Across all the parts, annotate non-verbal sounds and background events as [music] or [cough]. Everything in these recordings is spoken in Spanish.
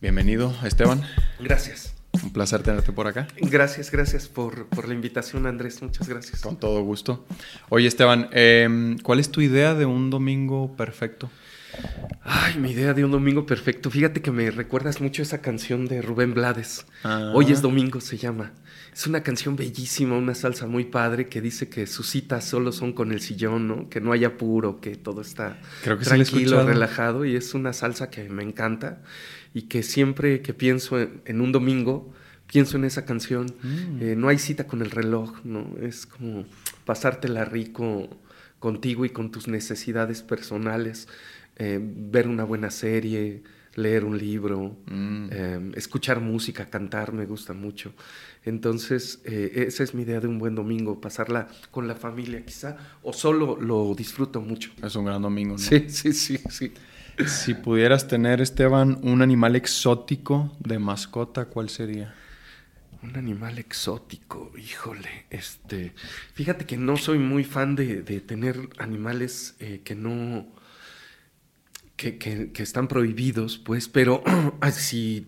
Bienvenido, Esteban. Gracias. Un placer tenerte por acá. Gracias, gracias por, por la invitación, Andrés. Muchas gracias. Con todo gusto. Oye, Esteban, em, ¿cuál es tu idea de un domingo perfecto? Ay, mi idea de un domingo perfecto. Fíjate que me recuerdas mucho esa canción de Rubén Blades. Ah. Hoy es domingo, se llama. Es una canción bellísima, una salsa muy padre que dice que sus citas solo son con el sillón, ¿no? Que no hay apuro, que todo está Creo que tranquilo, relajado. Y es una salsa que me encanta y que siempre que pienso en, en un domingo, pienso en esa canción. Mm. Eh, no hay cita con el reloj, ¿no? Es como pasártela rico contigo y con tus necesidades personales. Eh, ver una buena serie, leer un libro, Mm. eh, escuchar música, cantar, me gusta mucho. Entonces, eh, esa es mi idea de un buen domingo, pasarla con la familia quizá, o solo lo disfruto mucho. Es un gran domingo, ¿no? Sí, sí, sí, sí. Si pudieras tener, Esteban, un animal exótico de mascota, ¿cuál sería? Un animal exótico, híjole, este, fíjate que no soy muy fan de, de tener animales eh, que no, que, que- que están prohibidos, pues, pero [clears throat] si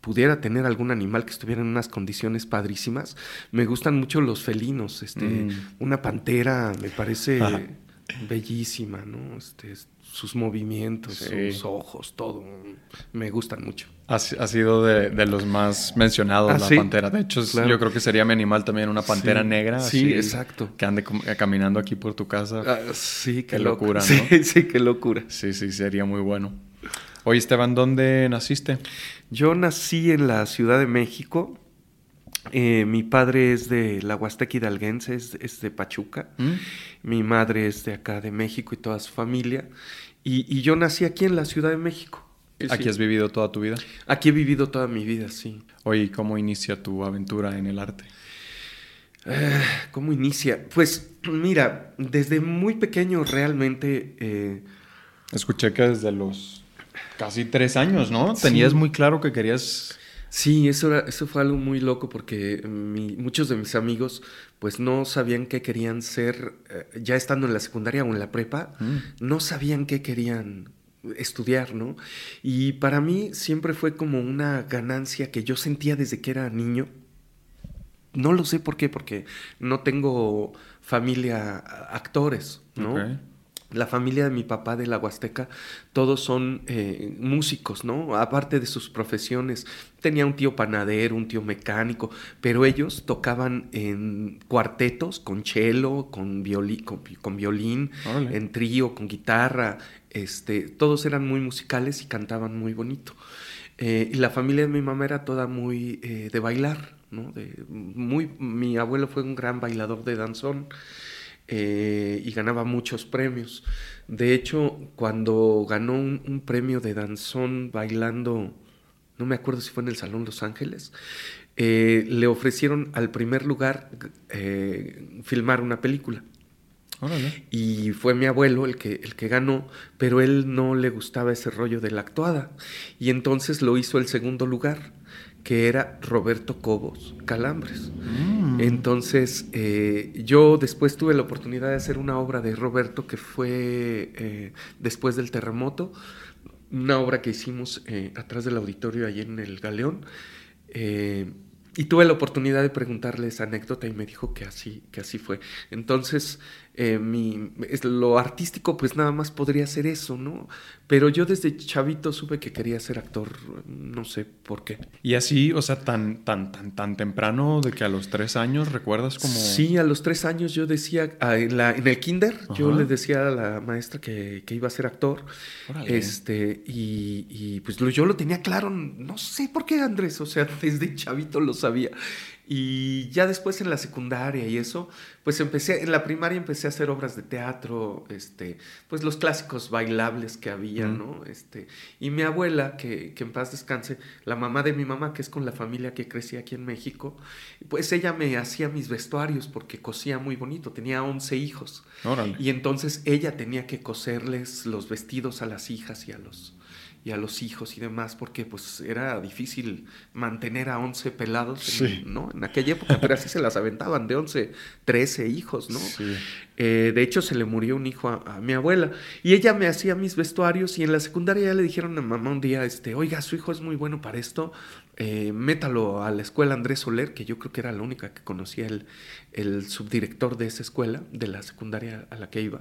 pudiera tener algún animal que estuviera en unas condiciones padrísimas, me gustan mucho los felinos, este, Mm. una pantera me parece Ajá. [laughs] bellísima, ¿no? Este, sus movimientos, Sí. sus ojos, todo, me gustan mucho. Ha, si- ha sido de, de los más mencionados Ah, la sí. pantera. De hecho, Claro. yo creo que sería mi animal también, una pantera Sí. negra. Sí, así, exacto. Que ande com- caminando aquí por tu casa. Ah, sí, qué, locura, Sí, ¿no? [laughs] sí, qué locura. Sí, sí, sería muy bueno. Oye, Esteban, ¿dónde naciste? Yo nací en la Ciudad de México. Eh, mi padre es de la Huasteca Hidalguense, es, es de Pachuca. ¿Mm? Mi madre es de acá de México y toda su familia. Y, y yo nací aquí en la Ciudad de México. Sí, Aquí sí. has vivido toda tu vida. Aquí he vivido toda mi vida, sí. Oye, ¿y ¿cómo inicia tu aventura en el arte? Eh, ¿Cómo inicia? Pues [clears throat] mira, desde muy pequeño realmente... eh, Escuché que desde los casi tres años, ¿no? Sí. Tenías muy claro que querías... Sí, eso, era- eso fue algo muy loco porque mi- muchos de mis amigos pues no sabían qué querían ser eh, ya estando en la secundaria o en la prepa, Mm. no sabían qué querían estudiar, ¿no? Y para mí siempre fue como una ganancia que yo sentía desde que era niño. No lo sé por qué, porque no tengo familia actores, ¿no? La familia de mi papá de la Huasteca, todos son eh, músicos, ¿no? Aparte de sus profesiones. Tenía un tío panadero, un tío mecánico, pero ellos tocaban en cuartetos, con cello, con, violi- con, con violín, Órale. en trío, con guitarra. Este, todos eran muy musicales y cantaban muy bonito. Eh, y la familia de mi mamá era toda muy eh, de bailar, ¿no? De, muy, mi abuelo fue un gran bailador de danzón eh, y ganaba muchos premios. De hecho, cuando ganó un, un premio de danzón bailando, no me acuerdo si fue en el Salón Los Ángeles, eh, le ofrecieron al primer lugar eh, filmar una película. Órale. Y fue mi abuelo el que, el que ganó, pero él no le gustaba ese rollo de la actuada. Y entonces lo hizo el segundo lugar, que era Roberto Cobos Calambres. Mm. Entonces, eh, yo después tuve la oportunidad de hacer una obra de Roberto que fue eh, después del terremoto, una obra que hicimos eh, atrás del auditorio allí en el Galeón. y tuve la oportunidad de preguntarle esa anécdota y me dijo que así, que así fue. Entonces, eh, mi, es- lo artístico pues nada más podría ser eso, ¿no? Pero yo desde chavito supe que quería ser actor, no sé por qué. Y así, o sea, tan, tan, tan, tan temprano de que a los tres años recuerdas como... Sí, a los tres años yo decía, ah, en, la, en el kinder, yo le decía a la maestra que, que iba a ser actor. Órale. Este, y, y, pues lo- yo lo tenía claro, no sé por qué Andrés, o sea, [laughs] desde chavito lo sabía. Y ya después en la secundaria y eso, pues empecé, en la primaria empecé a hacer obras de teatro, este, pues los clásicos bailables que había, Mm. ¿no? Este, y mi abuela, que, que en paz descanse, la mamá de mi mamá, que es con la familia que crecí aquí en México, pues ella me hacía mis vestuarios porque cosía muy bonito, tenía 11 hijos. Órale. Y entonces ella tenía que coserles los vestidos a las hijas y a los, y a los hijos y demás, porque pues era difícil mantener a 11 pelados, Sí. en, ¿no? En aquella época, pero así se las aventaban, de 11, 13 hijos, ¿no? Sí. Eh, de hecho, se le murió un hijo a, a mi abuela y ella me hacía mis vestuarios y en la secundaria ya le dijeron a mamá un día, este, oiga, su hijo es muy bueno para esto, eh, métalo a la escuela Andrés Soler, que yo creo que era la única que conocía el, el subdirector de esa escuela, de la secundaria a la que iba.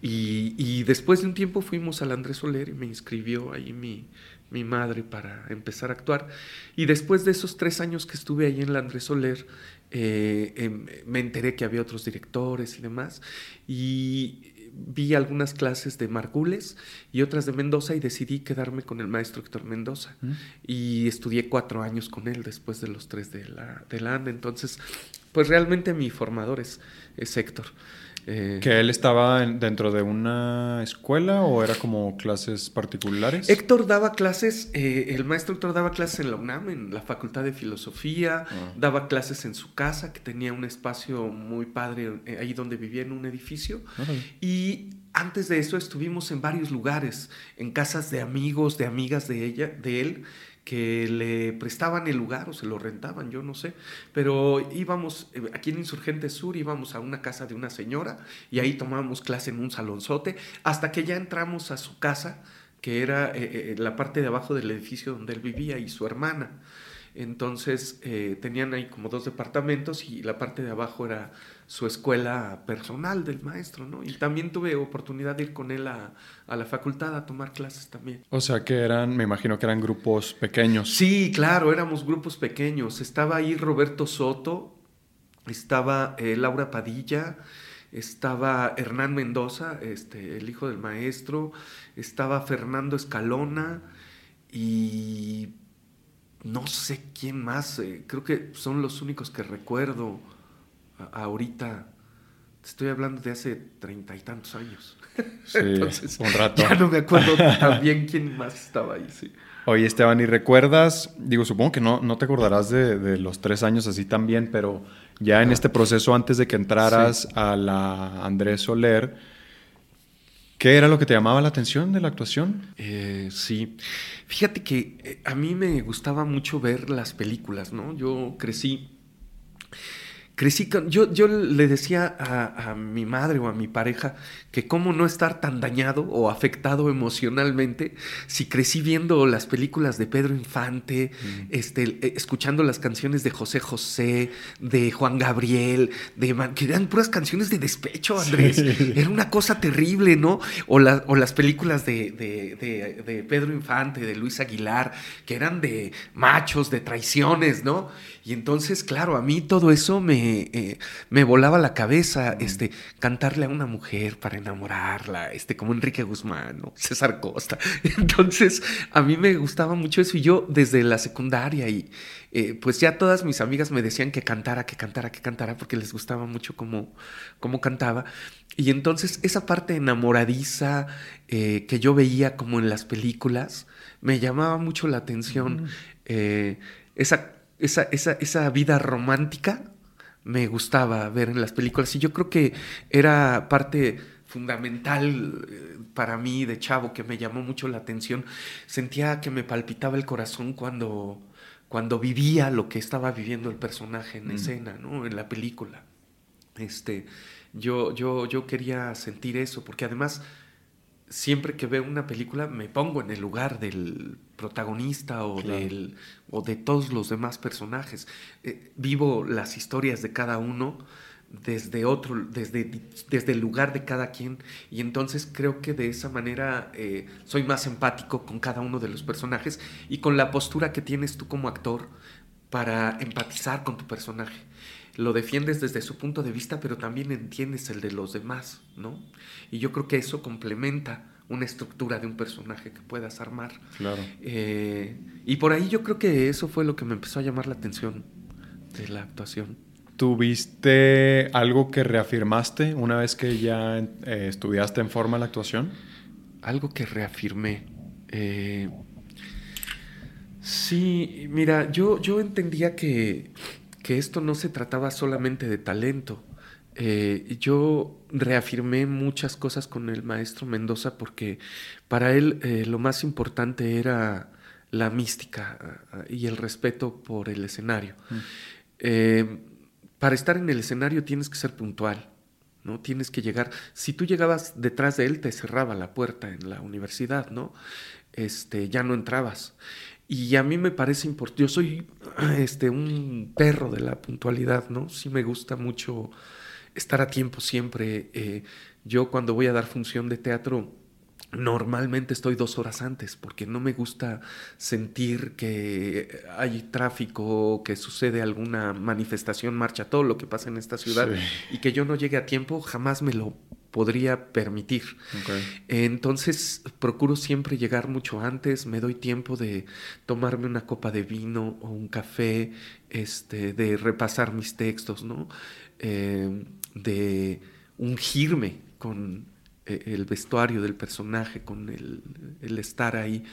Y, y después de un tiempo fuimos al Andrés Soler y me inscribió ahí mi, mi madre para empezar a actuar. Y después de esos tres años que estuve ahí en la Andrés Soler, eh, em, me enteré que había otros directores y demás. Y vi algunas clases de Margules y otras de Mendoza y decidí quedarme con el maestro Héctor Mendoza. ¿Mm? Y estudié cuatro años con él después de los tres de la, de la ANDA. Entonces, pues realmente mi formador es, es Héctor. Eh, ¿Que él estaba en- dentro de una escuela o era como clases particulares? Héctor daba clases, eh, el maestro Héctor daba clases en la UNAM, en la Facultad de Filosofía, Ah. daba clases en su casa, que tenía un espacio muy padre eh, ahí donde vivía en un edificio. Y antes de eso estuvimos en varios lugares, en casas de amigos, de amigas de ella, de él, que le prestaban el lugar o se lo rentaban, yo no sé. Pero íbamos, eh, aquí en Insurgente Sur, íbamos a una casa de una señora y ahí tomábamos clase en un salonzote, hasta que ya entramos a su casa, que era eh, eh, la parte de abajo del edificio donde él vivía y su hermana. Entonces eh, tenían ahí como dos departamentos y la parte de abajo era su escuela personal del maestro, ¿no? Y también tuve oportunidad de ir con él a, a la facultad a tomar clases también. O sea que eran, me imagino que eran grupos pequeños. Sí, claro, éramos grupos pequeños. Estaba ahí Roberto Soto, estaba eh, Laura Padilla, estaba Hernán Mendoza, este, el hijo del maestro, estaba Fernando Escalona y no sé quién más. eh, creo que son los únicos que recuerdo a- ahorita. Estoy hablando de hace treinta y tantos años. Sí, [laughs] un rato. Ya no me acuerdo tan bien quién más estaba ahí, sí. Oye, Esteban, ¿y recuerdas? Digo, supongo que no, no te acordarás de, de los tres años así también, pero ya en este proceso, antes de que entraras a la Andrés Soler, ¿qué era lo que te llamaba la atención de la actuación? Eh, sí, fíjate que eh, a mí me gustaba mucho ver las películas, ¿no? Yo crecí, crecí con, yo, yo le decía a, a mi madre o a mi pareja que cómo no estar tan dañado o afectado emocionalmente si crecí viendo las películas de Pedro Infante, este, eh, escuchando las canciones de José José, de Juan Gabriel, de Man- que eran puras canciones de despecho, Andrés. Sí. Era una cosa terrible, ¿no? O, la- o las películas de, de- de- de Pedro Infante, de Luis Aguilar, que eran de machos, de traiciones, ¿no? Y entonces, claro, a mí todo eso me, eh, me volaba la cabeza, este, cantarle a una mujer para enamorarla, este, como Enrique Guzmán, ¿no? [laughs] César Costa. [laughs] Entonces, a mí me gustaba mucho eso y yo desde la secundaria y eh, pues ya todas mis amigas me decían que cantara, que cantara, que cantara, porque les gustaba mucho cómo, cómo cantaba. Y entonces esa parte enamoradiza eh, que yo veía como en las películas me llamaba mucho la atención. Eh, esa, esa, esa, esa vida romántica me gustaba ver en las películas y yo creo que era parte fundamental eh, para mí de chavo que me llamó mucho la atención. Sentía que me palpitaba el corazón cuando, cuando vivía lo que estaba viviendo el personaje en Mm. escena, ¿no? En la película. Este, yo, yo, yo quería sentir eso, porque además siempre que veo una película me pongo en el lugar del protagonista o, Claro. del, o de todos los demás personajes. Eh, vivo las historias de cada uno desde otro, desde, desde el lugar de cada quien. Y entonces creo que de esa manera eh, soy más empático con cada uno de los personajes y con la postura que tienes tú como actor para empatizar con tu personaje. Lo defiendes desde su punto de vista, pero también entiendes el de los demás, ¿no? Y yo creo que eso complementa una estructura de un personaje que puedas armar. Claro. Eh, y por ahí yo creo que eso fue lo que me empezó a llamar la atención de la actuación. ¿Tuviste algo que reafirmaste una vez que ya eh, estudiaste en forma la actuación? Algo que reafirmé. eh, sí, mira, yo, yo entendía que, que esto no se trataba solamente de talento. Eh, yo reafirmé muchas cosas con el maestro Mendoza porque para él eh, lo más importante era la mística y el respeto por el escenario. Mm. para estar en el escenario tienes que ser puntual, ¿no? Tienes que llegar. Si tú llegabas detrás de él, te cerraba la puerta en la universidad, ¿no? Este, ya no entrabas. Y a mí me parece importante, yo soy [clears throat] este, un perro de la puntualidad, ¿no? Sí me gusta mucho estar a tiempo siempre. Eh, yo cuando voy a dar función de teatro, normalmente estoy dos horas antes porque no me gusta sentir que hay tráfico, que sucede alguna manifestación, marcha, todo lo que pasa en esta ciudad y que yo no llegue a tiempo, jamás me lo podría permitir. Entonces procuro siempre llegar mucho antes, me doy tiempo de tomarme una copa de vino o un café, este, de repasar mis textos, ¿no? Eh, de ungirme con eh, el vestuario del personaje, con el, el estar ahí.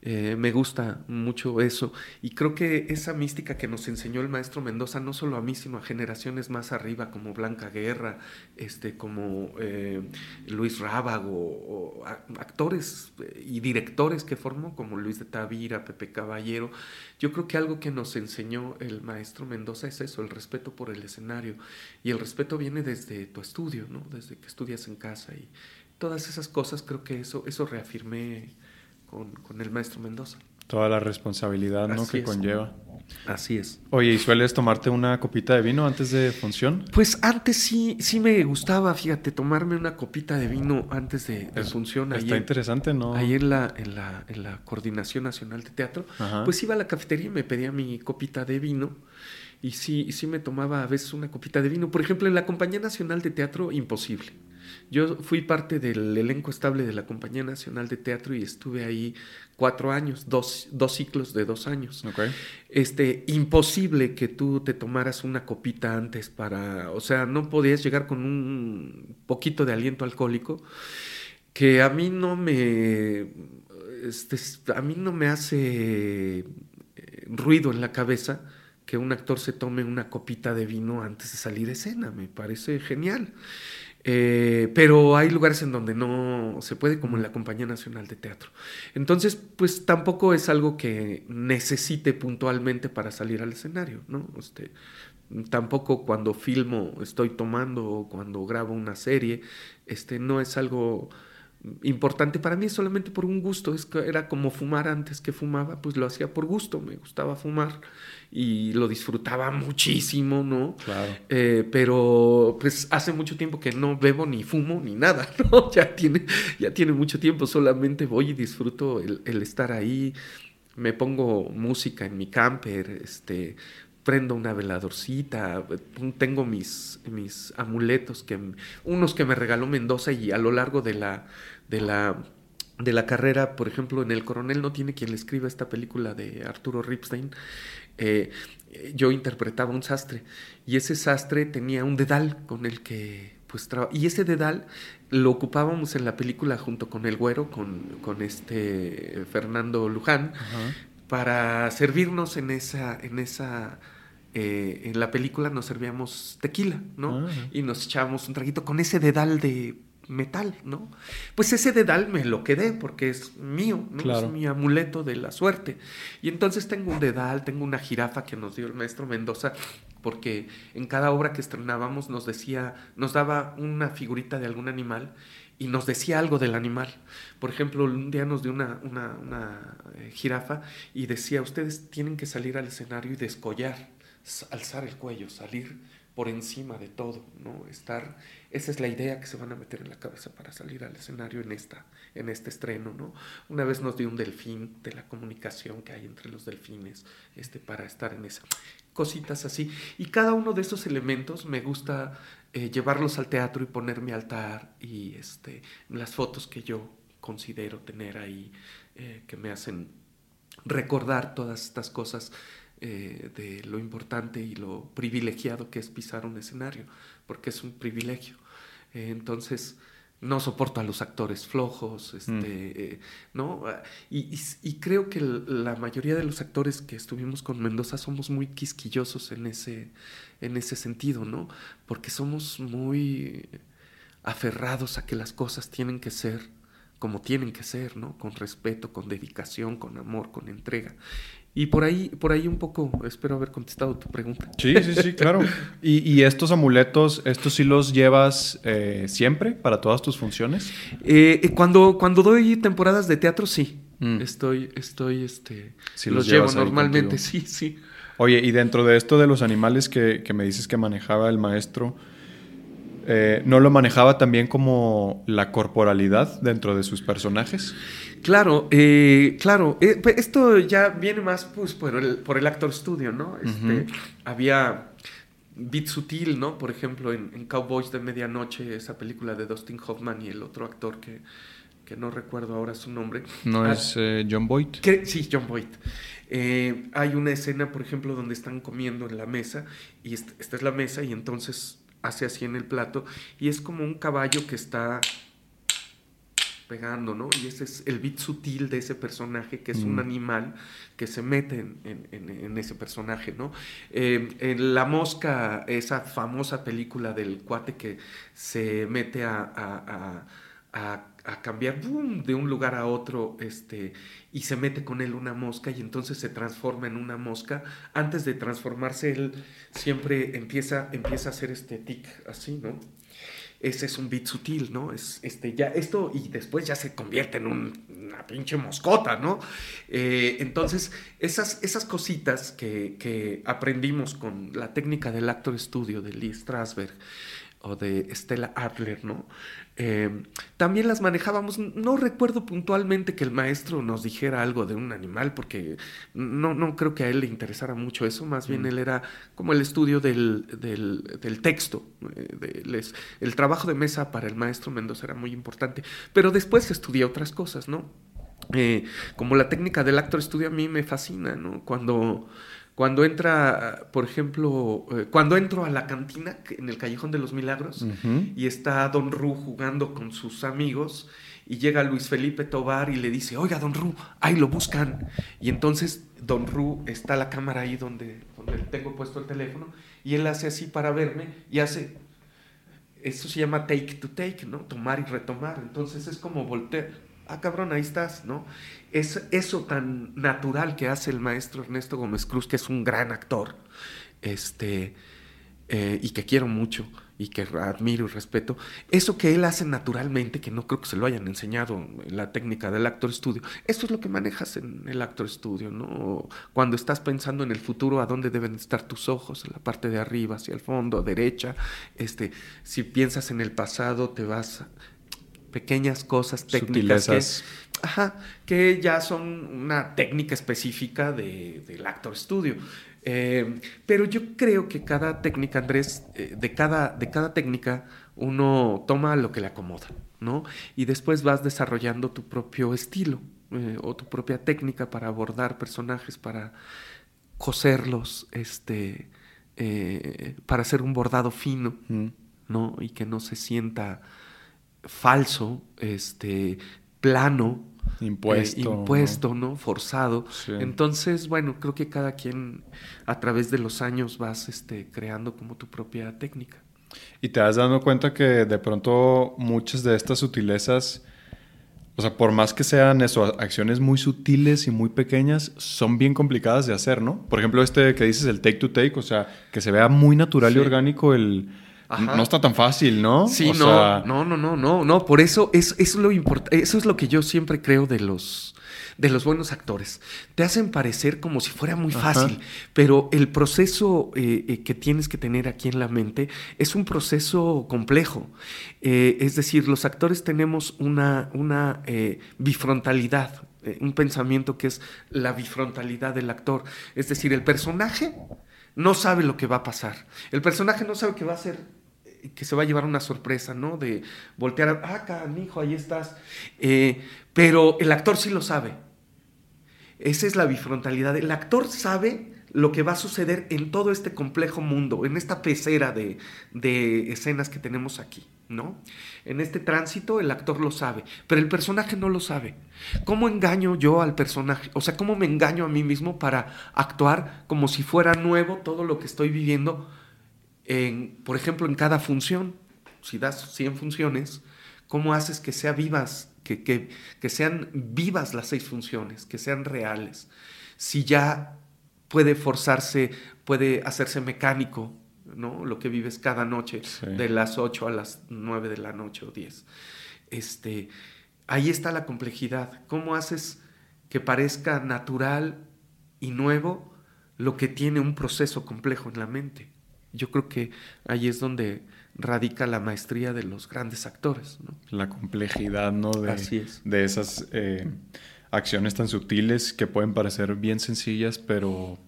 Eh, me gusta mucho eso y creo que esa mística que nos enseñó el maestro Mendoza, no solo a mí, sino a generaciones más arriba como Blanca Guerra, este, como eh, Luis Rábago, o, actores eh, y directores que formó como Luis de Tavira, Pepe Caballero, yo creo que algo que nos enseñó el maestro Mendoza es eso, el respeto por el escenario y el respeto viene desde tu estudio, ¿no? desde que estudias en casa y todas esas cosas creo que eso, eso reafirmé con, el maestro Mendoza. Toda la responsabilidad ¿no? que conlleva. Así es. Oye, ¿y sueles tomarte una copita de vino antes de función? Pues antes sí, sí me gustaba, fíjate, tomarme una copita de vino antes de, función. Está interesante, ¿no? Ahí en la, en la, en la Coordinación Nacional de Teatro, pues iba a la cafetería y me pedía mi copita de vino. Y sí, sí me tomaba a veces una copita de vino. Por ejemplo, en la Compañía Nacional de Teatro, imposible. Yo fui parte del elenco estable de la Compañía Nacional de Teatro y estuve ahí cuatro años, dos, dos ciclos de dos años. Este, imposible que tú te tomaras una copita antes para, o sea, no podías llegar con un poquito de aliento alcohólico que a mí no me, este, a mí no me hace eh, ruido en la cabeza que un actor se tome una copita de vino antes de salir de escena, me parece genial. Eh, pero hay lugares en donde no se puede, como en la Compañía Nacional de Teatro. Entonces, pues tampoco es algo que necesite puntualmente para salir al escenario, ¿no? Este, tampoco cuando filmo estoy tomando o cuando grabo una serie, este, no es algo importante para mí, solamente por un gusto. Es que era como fumar antes que fumaba, pues lo hacía por gusto, me gustaba fumar y lo disfrutaba muchísimo, ¿no? Claro. Eh, pero pues hace mucho tiempo que no bebo ni fumo ni nada, [laughs] ¿no? Ya tiene, ya tiene mucho tiempo, solamente voy y disfruto el, el estar ahí, me pongo música en mi camper, este, prendo una veladorcita, tengo mis, mis amuletos, que, unos que me regaló Mendoza y a lo largo de la, de la de la carrera, por ejemplo, en El Coronel no tiene quien le escriba esta película de Arturo Ripstein. Eh, yo interpretaba un sastre y ese sastre tenía un dedal con el que pues y ese dedal lo ocupábamos en la película junto con el güero con, con este Fernando Luján para servirnos en esa en esa eh, en la película nos servíamos tequila, ¿no? Ah. Y nos echábamos un traguito con ese dedal de metal, ¿no? Pues ese dedal me lo quedé porque es mío, ¿no? Es mi amuleto de la suerte. Y entonces tengo un dedal, tengo una jirafa que nos dio el maestro Mendoza, porque en cada obra que estrenábamos nos decía, nos daba una figurita de algún animal y nos decía algo del animal. Por ejemplo, un día nos dio una, una, una eh, jirafa y decía, ustedes tienen que salir al escenario y descollar, alzar el cuello, salir por encima de todo, ¿no? Estar, esa es la idea que se van a meter en la cabeza para salir al escenario en esta, en este estreno, ¿no? Una vez nos dio un delfín de la comunicación que hay entre los delfines, este, para estar en esa cositas así. Y cada uno de esos elementos me gusta eh, llevarlos al teatro y poner mi altar y este, las fotos que yo considero tener ahí, eh, que me hacen recordar todas estas cosas eh, de lo importante y lo privilegiado que es pisar un escenario, porque es un privilegio. Eh, entonces, no soporto a los actores flojos, este, Mm. eh, ¿no? Y, y- y creo que la mayoría de los actores que estuvimos con Mendoza somos muy quisquillosos en ese, en ese sentido, ¿no? Porque somos muy aferrados a que las cosas tienen que ser como tienen que ser, ¿no? Con respeto, con dedicación, con amor, con entrega. Y por ahí, por ahí un poco, espero haber contestado tu pregunta. Sí, sí, sí, claro. [laughs] ¿Y, y estos amuletos, estos sí los llevas eh, siempre para todas tus funciones? Eh, eh, cuando, cuando doy temporadas de teatro, sí. Mm. Estoy, estoy, este, Sí, los, los llevo normalmente, [laughs] sí, sí. Oye, y dentro de esto de los animales que, que me dices que manejaba el maestro, eh, ¿no lo manejaba también como la corporalidad dentro de sus personajes? Claro, eh, claro. eh, pe- esto ya viene más pues, por, el, por el actor studio, ¿no? Este. Había Beat Sutil, ¿no? Por ejemplo, en, en Cowboys de Medianoche, esa película de Dustin Hoffman y el otro actor que, que no recuerdo ahora su nombre. ¿No Ah, es eh, John Boyd? que- sí, John Boyd. Hay una escena, por ejemplo, donde están comiendo en la mesa y est- esta es la mesa y entonces hace así en el plato y es como un caballo que está pegando, ¿no? Y ese es el bit sutil de ese personaje, que es un Mm. animal que se mete en, en- en- en ese personaje, ¿no? Eh, en La Mosca, esa famosa película del cuate que se mete a, a- a- a- a cambiar ¡boom! de un lugar a otro este, y se mete con él una mosca y entonces se transforma en una mosca. Antes de transformarse, él siempre empieza, empieza a hacer este tic así, ¿no? ese es un bit sutil, ¿no? Es, este, ya, esto y después ya se convierte en un- una pinche moscota, ¿no? Eh, entonces, esas, esas cositas que, que aprendimos con la técnica del actor studio de Lee Strasberg o de Stella Adler, ¿no? Eh, también las manejábamos. No recuerdo puntualmente que el maestro nos dijera algo de un animal, porque no, no creo que a él le interesara mucho eso. Más bien Mm. él era como el estudio del, del- del texto. eh, de- les- el trabajo de mesa para el maestro Mendoza era muy importante. Pero después estudié otras cosas, ¿no? Eh, como la técnica del actor estudio a mí me fascina, ¿no? Cuando, cuando entra, por ejemplo, eh, cuando entro a la cantina en el Callejón de los Milagros y está Don Ru jugando con sus amigos y llega Luis Felipe Tobar y le dice, oiga, Don Ru, ahí lo buscan. Y entonces Don Ru está la cámara ahí donde, donde tengo puesto el teléfono y él hace así para verme y hace, eso se llama take to take, ¿no? Tomar y retomar. Entonces es como voltear, ah, cabrón, ahí estás, ¿no? Es eso tan natural que hace el maestro Ernesto Gómez Cruz, que es un gran actor, este, eh, y que quiero mucho y que admiro y respeto, eso que él hace naturalmente, que no creo que se lo hayan enseñado en la técnica del actor estudio, eso es lo que manejas en el actor estudio, ¿no? Cuando estás pensando en el futuro, a dónde deben estar tus ojos, en la parte de arriba, hacia el fondo, derecha, este, si piensas en el pasado, te vas a pequeñas cosas técnicas. Ajá, que ya son una técnica específica de- del actor studio. Eh, pero yo creo que cada técnica, Andrés, eh, de, cada, de cada técnica uno toma lo que le acomoda, ¿no? Y después vas desarrollando tu propio estilo eh, o tu propia técnica para abordar personajes, para coserlos, este, para hacer un bordado fino. Mm. ¿no? Y que no se sienta falso, este, plano, Impuesto. eh, ¿no? impuesto, ¿no? Forzado. Sí. Entonces, bueno, creo que cada quien a través de los años vas este, creando como tu propia técnica. Y te vas dando cuenta que de pronto muchas de estas sutilezas, o sea, por más que sean eso, acciones muy sutiles y muy pequeñas, son bien complicadas de hacer, ¿no? Por ejemplo, este que dices, el take to take, o sea, que se vea muy natural Sí. y orgánico, el... Ajá. No está tan fácil, ¿no? Sí, O no, sea, no, no, no, no, no, por eso es, es lo import- eso es lo que yo siempre creo de los de los buenos actores. Te hacen parecer como si fuera muy Ajá. fácil, pero el proceso eh, eh, que tienes que tener aquí en la mente es un proceso complejo. Eh, es decir, los actores tenemos una, una bifrontalidad, un pensamiento que es la bifrontalidad del actor. Es decir, el personaje no sabe lo que va a pasar. El personaje no sabe que va a ser eh, que se va a llevar una sorpresa, ¿no? De voltear, a, ah, canijo, ahí estás. Eh, pero el actor sí lo sabe. Esa es la bifrontalidad. El actor sabe lo que va a suceder en todo este complejo mundo, en esta pecera de, de escenas que tenemos aquí. ¿no? En este tránsito el actor lo sabe, pero el personaje no lo sabe. ¿Cómo engaño yo al personaje? O sea, ¿cómo me engaño a mí mismo para actuar como si fuera nuevo todo lo que estoy viviendo, en, por ejemplo, en cada función? Si das 100 funciones, ¿cómo haces que sea vivas, que, que, que sean vivas las seis funciones, que sean reales? Si ya puede forzarse, puede hacerse mecánico, ¿no? Lo que vives cada noche, de las 8 a las 9 de la noche o 10. Este, ahí está la complejidad. ¿Cómo haces que parezca natural y nuevo lo que tiene un proceso complejo en la mente? Yo creo que ahí es donde radica la maestría de los grandes actores. La complejidad ¿no? de, de esas eh, acciones tan sutiles que pueden parecer bien sencillas, pero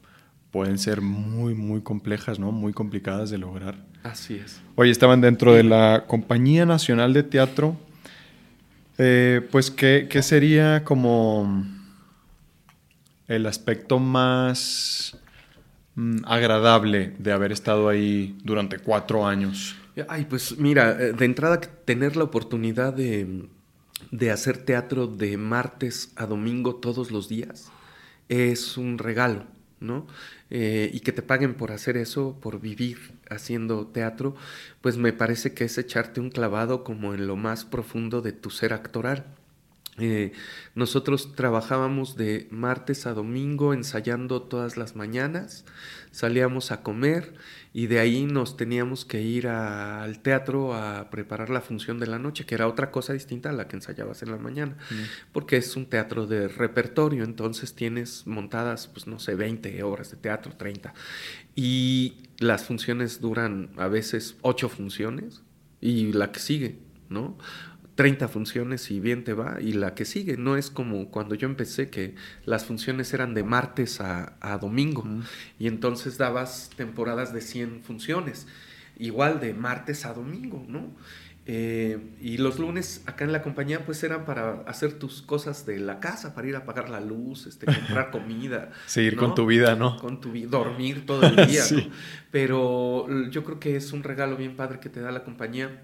pueden ser muy, muy complejas, ¿no? Muy complicadas de lograr. Así es. Oye, estaban dentro de la Compañía Nacional de Teatro. Eh, pues, ¿qué, sería como el aspecto más agradable de haber estado ahí durante cuatro años? Ay, pues mira, eh, de entrada tener la oportunidad de, de hacer teatro de martes a domingo todos los días es un regalo, ¿no? Eh, y que te paguen por hacer eso, por vivir haciendo teatro, pues me parece que es echarte un clavado como en lo más profundo de tu ser actoral. Eh, nosotros trabajábamos de martes a domingo ensayando todas las mañanas, salíamos a comer y de ahí nos teníamos que ir al teatro a preparar la función de la noche, que era otra cosa distinta a la que ensayabas en la mañana, porque es un teatro de repertorio, entonces tienes montadas, pues no sé, 20 horas de teatro, 30, y las funciones duran a veces 8 funciones y la que sigue, ¿no? 30 funciones y bien te va, y la que sigue. No es como cuando yo empecé que las funciones eran de martes a, domingo, y entonces dabas temporadas de 100 funciones, igual de martes a domingo, ¿no? Eh, y los lunes acá en la compañía pues eran para hacer tus cosas de la casa, para ir a pagar la luz, este, comprar [laughs] comida. Seguir con tu vida, ¿no? Con tu vida, dormir todo el día, [laughs] ¿no? Pero yo creo que es un regalo bien padre que te da la compañía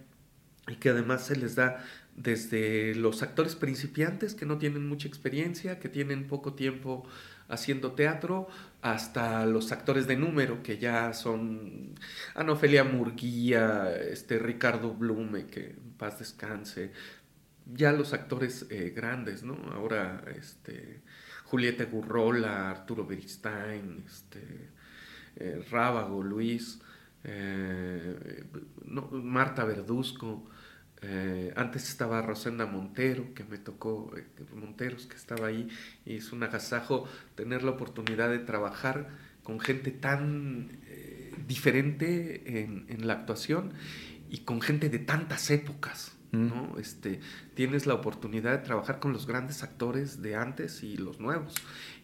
y que además se les da desde los actores principiantes que no tienen mucha experiencia, que tienen poco tiempo haciendo teatro, hasta los actores de número que ya son Anofelia Murguía, este Ricardo Blume, que en paz descanse, ya los actores eh, grandes, ¿no? Ahora este Julieta Gurrola, Arturo Beristain, este eh, Rábago, Luis, eh, Marta Verduzco, eh, antes estaba Rosenda Montero, que me tocó, eh, Monteros, que estaba ahí, y es un agasajo tener la oportunidad de trabajar con gente tan eh, diferente en, la actuación y con gente de tantas épocas. Mm. ¿no? Este, tienes la oportunidad de trabajar con los grandes actores de antes y los nuevos.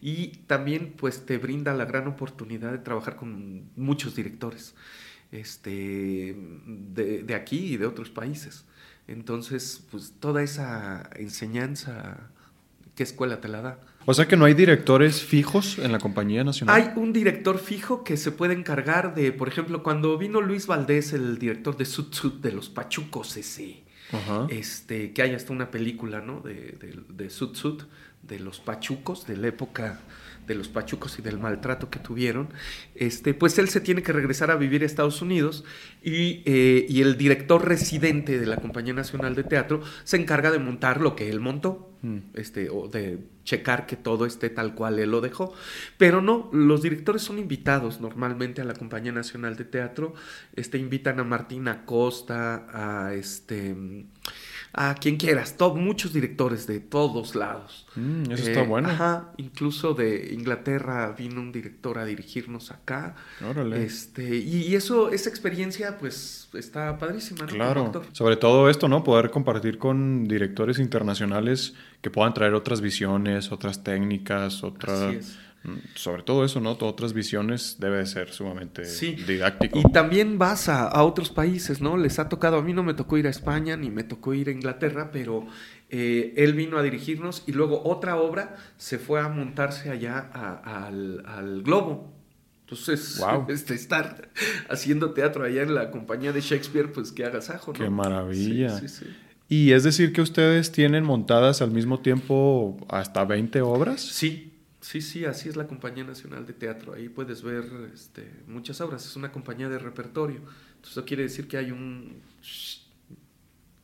Y también pues te brinda la gran oportunidad de trabajar con muchos directores este, de, de aquí y de otros países. Entonces, pues toda esa enseñanza, ¿qué escuela te la da? O sea que no hay directores fijos en la compañía nacional. Hay un director fijo que se puede encargar de, por ejemplo, cuando vino Luis Valdés, el director de Sud Sud de los Pachucos ese, este, que hay hasta una película, ¿no? De, de, de Sud Sud, de los Pachucos, de la época de los pachucos y del maltrato que tuvieron, este, pues él se tiene que regresar a vivir a Estados Unidos y, eh, y, el director residente de la Compañía Nacional de Teatro se encarga de montar lo que él montó, mm. este, o de checar que todo esté tal cual él lo dejó. Pero no, los directores son invitados normalmente a la Compañía Nacional de Teatro, este, invitan a Martina Costa, a este a quien quieras, muchos directores de todos lados. Mm, eso está eh, bueno. Ajá, incluso de Inglaterra vino un director a dirigirnos acá. Órale. Este, y, eso, esa experiencia, pues, está padrísima, ¿no? Claro. Sobre todo esto, ¿no? Poder compartir con directores internacionales que puedan traer otras visiones, otras técnicas, otras sobre todo eso, ¿no? Otras visiones debe de ser sumamente didáctico. Y también vas a, otros países, ¿no? Les ha tocado, a mí no me tocó ir a España ni me tocó ir a Inglaterra, pero eh, él vino a dirigirnos y luego otra obra se fue a montarse allá al, Globo, Entonces, [laughs] este, estar haciendo teatro allá en la compañía de Shakespeare, pues que hagas ajo, ¿no? Qué maravilla. Sí, sí, y es decir que ustedes tienen montadas al mismo tiempo hasta 20 obras. Sí, sí, sí, así es la Compañía Nacional de Teatro. Ahí puedes ver este, muchas obras. Es una compañía de repertorio. Entonces, eso quiere decir que hay un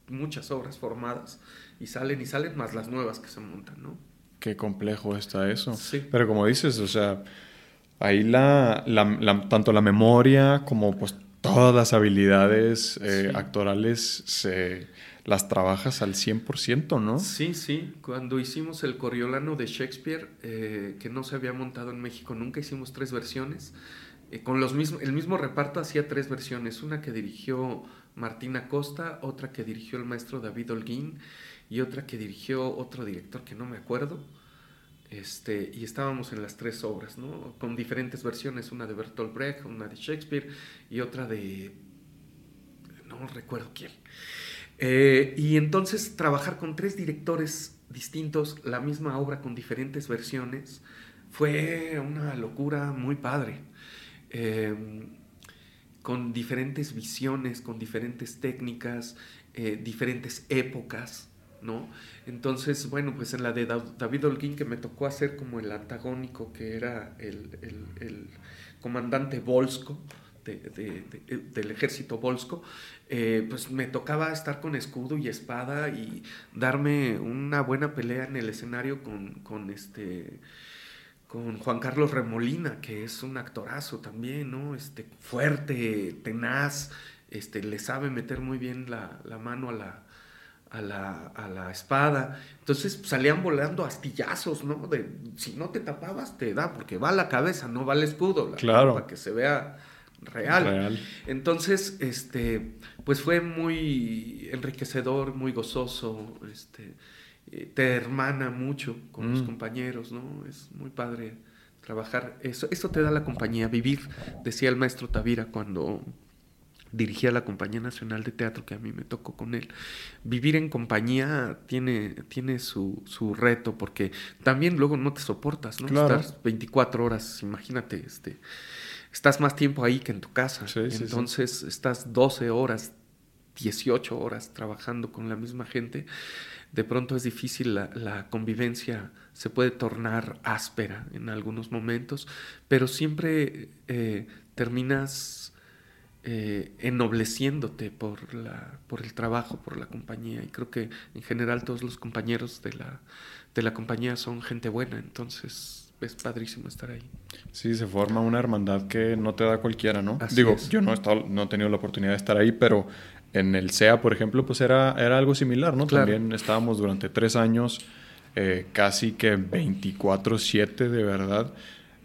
muchas obras formadas y salen y salen más las nuevas que se montan, ¿no? Qué complejo está eso. Sí. Pero como dices, o sea, ahí la, tanto la memoria como pues todas las habilidades eh, actorales se las trabajas al 100%, ¿no? Sí, sí. Cuando hicimos el Coriolano de Shakespeare, eh, que no se había montado en México nunca, hicimos tres versiones. Eh, con los mismos, el mismo reparto hacía tres versiones. Una que dirigió Martina Costa, otra que dirigió el maestro David Holguín y otra que dirigió otro director que no me acuerdo. Este, y estábamos en las tres obras, ¿no? Con diferentes versiones, una de Bertolt Brecht, una de Shakespeare y otra de... no recuerdo quién. Eh, y entonces trabajar con tres directores distintos, la misma obra con diferentes versiones, fue una locura muy padre. Em, con diferentes visiones, con diferentes técnicas, eh, diferentes épocas. ¿no? Entonces, bueno, pues en la de David Holguín que me tocó hacer como el antagónico, que era el, comandante Volsco, del ejército Volsco, eh, pues me tocaba estar con escudo y espada y darme una buena pelea en el escenario con, con este con Juan Carlos Remolina, que es un actorazo también, ¿no? Este, fuerte, tenaz, este, le sabe meter muy bien la, la mano a la, a la, espada. Entonces salían volando astillazos, ¿no? De, si no te tapabas, te da, porque va a la cabeza, no va al escudo, claro. para que se vea real. Entonces, este, pues fue muy enriquecedor, muy gozoso, este, eh, te hermana mucho con los mm. compañeros, ¿no? Es muy padre trabajar eso. Esto te da la compañía, vivir, decía el maestro Tavira cuando dirigía la Compañía Nacional de Teatro, que a mí me tocó con él. Vivir en compañía tiene, tiene su, su reto, porque también luego no te soportas, ¿no? Estás 24 horas, imagínate, este, estás más tiempo ahí que en tu casa. Entonces estás 12 horas, 18 horas trabajando con la misma gente. De pronto es difícil, la, la convivencia se puede tornar áspera en algunos momentos, pero siempre eh, terminas eh, ennobleciéndote por, la, por el trabajo, por la compañía. Y creo que en general todos los compañeros de la, de la compañía son gente buena, entonces es padrísimo estar ahí. Sí, se forma una hermandad que no te da cualquiera, ¿no? Digo, yo no he, estado, no he tenido la oportunidad de estar ahí, pero en el SEA, por ejemplo, pues era, era algo similar, ¿no? También estábamos durante tres años, eh, casi que 24/7 de verdad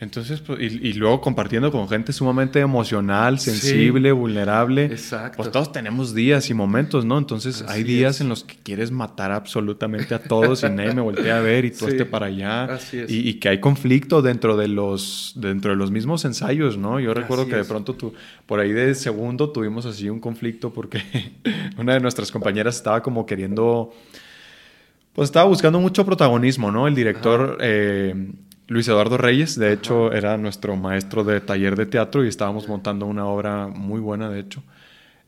entonces, pues, y, luego compartiendo con gente sumamente emocional, sensible, vulnerable. Exacto. Pues todos tenemos días y momentos, ¿no? Entonces hay días en los que quieres matar absolutamente a todos y nadie me voltea a ver y tú [laughs] esté para allá. Así es. Y, que hay conflicto dentro de los, dentro de los mismos ensayos, ¿no? Yo recuerdo que de pronto tú, por ahí de segundo tuvimos así un conflicto porque [laughs] una de nuestras compañeras estaba como queriendo... Pues estaba buscando mucho protagonismo, ¿no? El director eh, Luis Eduardo Reyes, de hecho, era nuestro maestro de taller de teatro y estábamos montando una obra muy buena, de hecho.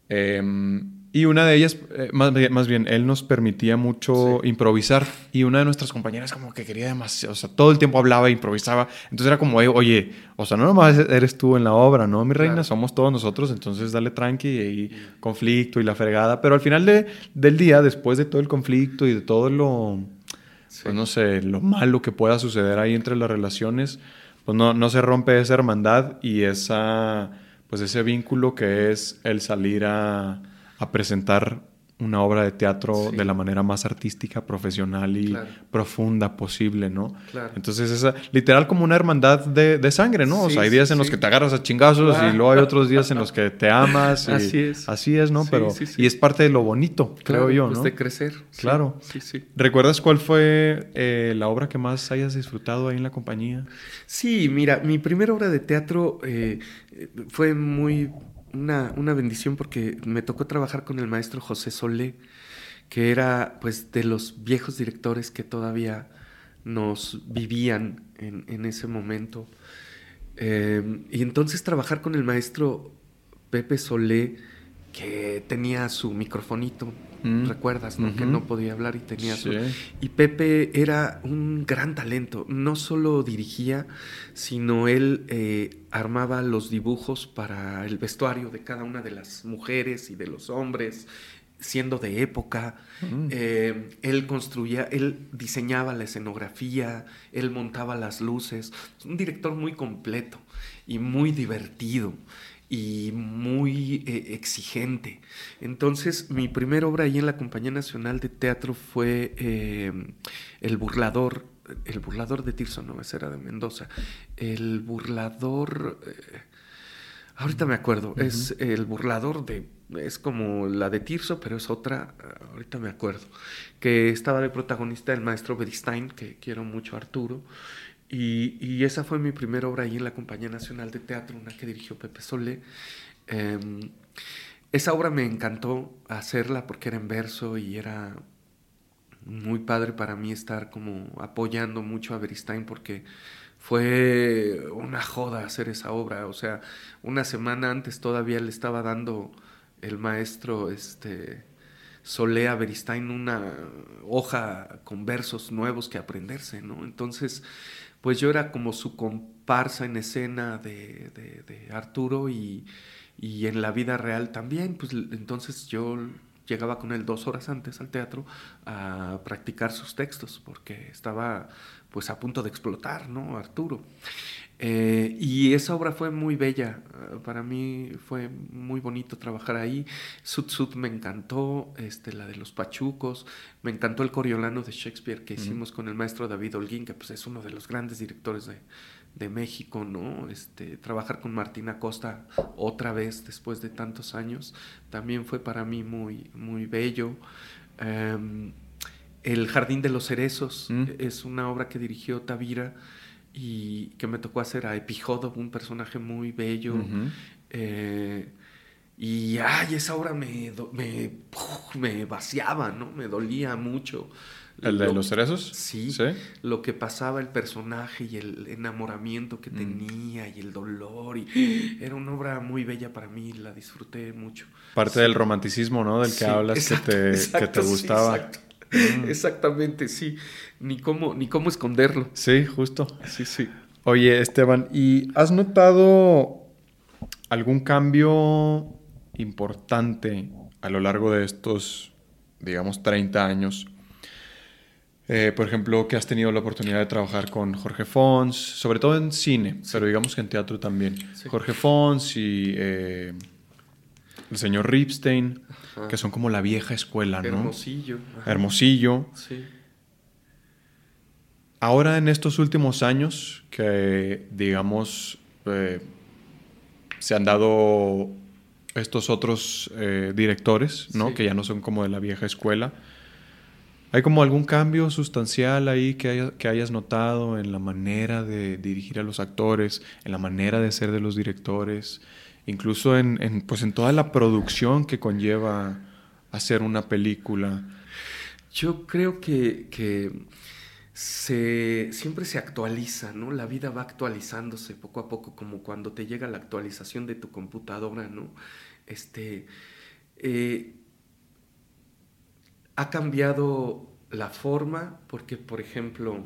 Em, y una de ellas, eh, más, bien, él nos permitía mucho improvisar. Y una de nuestras compañeras como que quería demasiado, o sea, todo el tiempo hablaba e improvisaba. Entonces era como, oye, o sea, no nomás eres tú en la obra, ¿no? Mi reina, somos todos nosotros, entonces dale tranqui y, conflicto y la fregada. Pero al final de, del día, después de todo el conflicto y de todo lo pues no sé, lo malo que pueda suceder ahí entre las relaciones, pues no, no se rompe esa hermandad y esa, pues ese vínculo que es el salir a, a presentar una obra de teatro de la manera más artística, profesional y profunda posible, ¿no? Claro. Entonces, esa, literal como una hermandad de, sangre, ¿no? o sea, hay días en los que te agarras a chingazos y luego hay otros días en los que te amas. [laughs] así es. Así es, ¿no? Pero, y es parte de lo bonito, creo yo, pues ¿no? de crecer. Claro. Sí, sí. ¿Recuerdas cuál fue eh, la obra que más hayas disfrutado ahí en la compañía? Sí, mira, mi primera obra de teatro eh, fue muy una, bendición porque me tocó trabajar con el maestro José Solé, que era pues de los viejos directores que todavía nos vivían en, ese momento. Eh, y entonces trabajar con el maestro Pepe Solé, que tenía su microfonito, mm. recuerdas, ¿no? Que no podía hablar y tenía su... Y Pepe era un gran talento, no solo dirigía, sino él eh, armaba los dibujos para el vestuario de cada una de las mujeres y de los hombres, siendo de época. Mm. Eh, él construía, él diseñaba la escenografía, él montaba las luces. un director muy completo y muy divertido y muy eh, exigente. Entonces, mi primera obra ahí en la Compañía Nacional de Teatro fue eh, El Burlador, El Burlador de Tirso, no, ese era de Mendoza. El Burlador, eh, ahorita me acuerdo, es El Burlador de, es como la de Tirso, pero es otra, ahorita me acuerdo, que estaba de protagonista el maestro Beristain, que quiero mucho, Arturo. Y, esa fue mi primera obra ahí en la Compañía Nacional de Teatro, una que dirigió Pepe Solé. Em, esa obra me encantó hacerla porque era en verso y era muy padre para mí estar como apoyando mucho a Beristain porque fue una joda hacer esa obra. O sea, una semana antes todavía le estaba dando el maestro este, a Beristain una hoja con versos nuevos que aprenderse, ¿no? Entonces pues yo era como su comparsa en escena de, Arturo y, en la vida real también, pues entonces yo llegaba con él dos horas antes al teatro a practicar sus textos porque estaba pues a punto de explotar, ¿no? Arturo. Eh, y esa obra fue muy bella, eh, para mí fue muy bonito trabajar ahí. Sud Sud me encantó, este, la de los Pachucos, me encantó el Coriolano de Shakespeare que hicimos con el maestro David Holguín, que pues es uno de los grandes directores de, de México, ¿no? Este, trabajar con Martina Costa otra vez después de tantos años también fue para mí muy, muy bello. Em, el Jardín de los Cerezos es una obra que dirigió Tavira y que me tocó hacer a Epijodo, un personaje muy bello. Eh, y ay, esa obra me, me, vaciaba, ¿no? Me dolía mucho. ¿El de los cerezos? Sí, Lo que pasaba el personaje y el enamoramiento que mm. tenía y el dolor. Y [gasps] era una obra muy bella para mí, la disfruté mucho. Parte del romanticismo, ¿no? Del que hablas que, te, que te gustaba. Mm. Exactamente, sí. Ni cómo, ni cómo esconderlo. Sí, justo. Sí, sí. Oye, Esteban, ¿y has notado algún cambio importante a lo largo de estos, digamos, 30 años? Eh, por ejemplo, que has tenido la oportunidad de trabajar con Jorge Fons, sobre todo en cine, pero digamos que en teatro también. Jorge Fons y eh, el señor Ripstein, que son como la vieja escuela, ¿no? Hermosillo. Hermosillo. Sí. Ahora en estos últimos años que, digamos, eh, se han dado estos otros eh, directores, ¿no? Que ya no son como de la vieja escuela. ¿Hay como algún cambio sustancial ahí que, que hayas notado en la manera de dirigir a los actores, en la manera de ser de los directores? incluso en, pues en toda la producción que conlleva hacer una película. Yo creo que, se, siempre se actualiza, ¿no? La vida va actualizándose poco a poco, como cuando te llega la actualización de tu computadora, ¿no? Este, eh, ha cambiado la forma, porque, por ejemplo,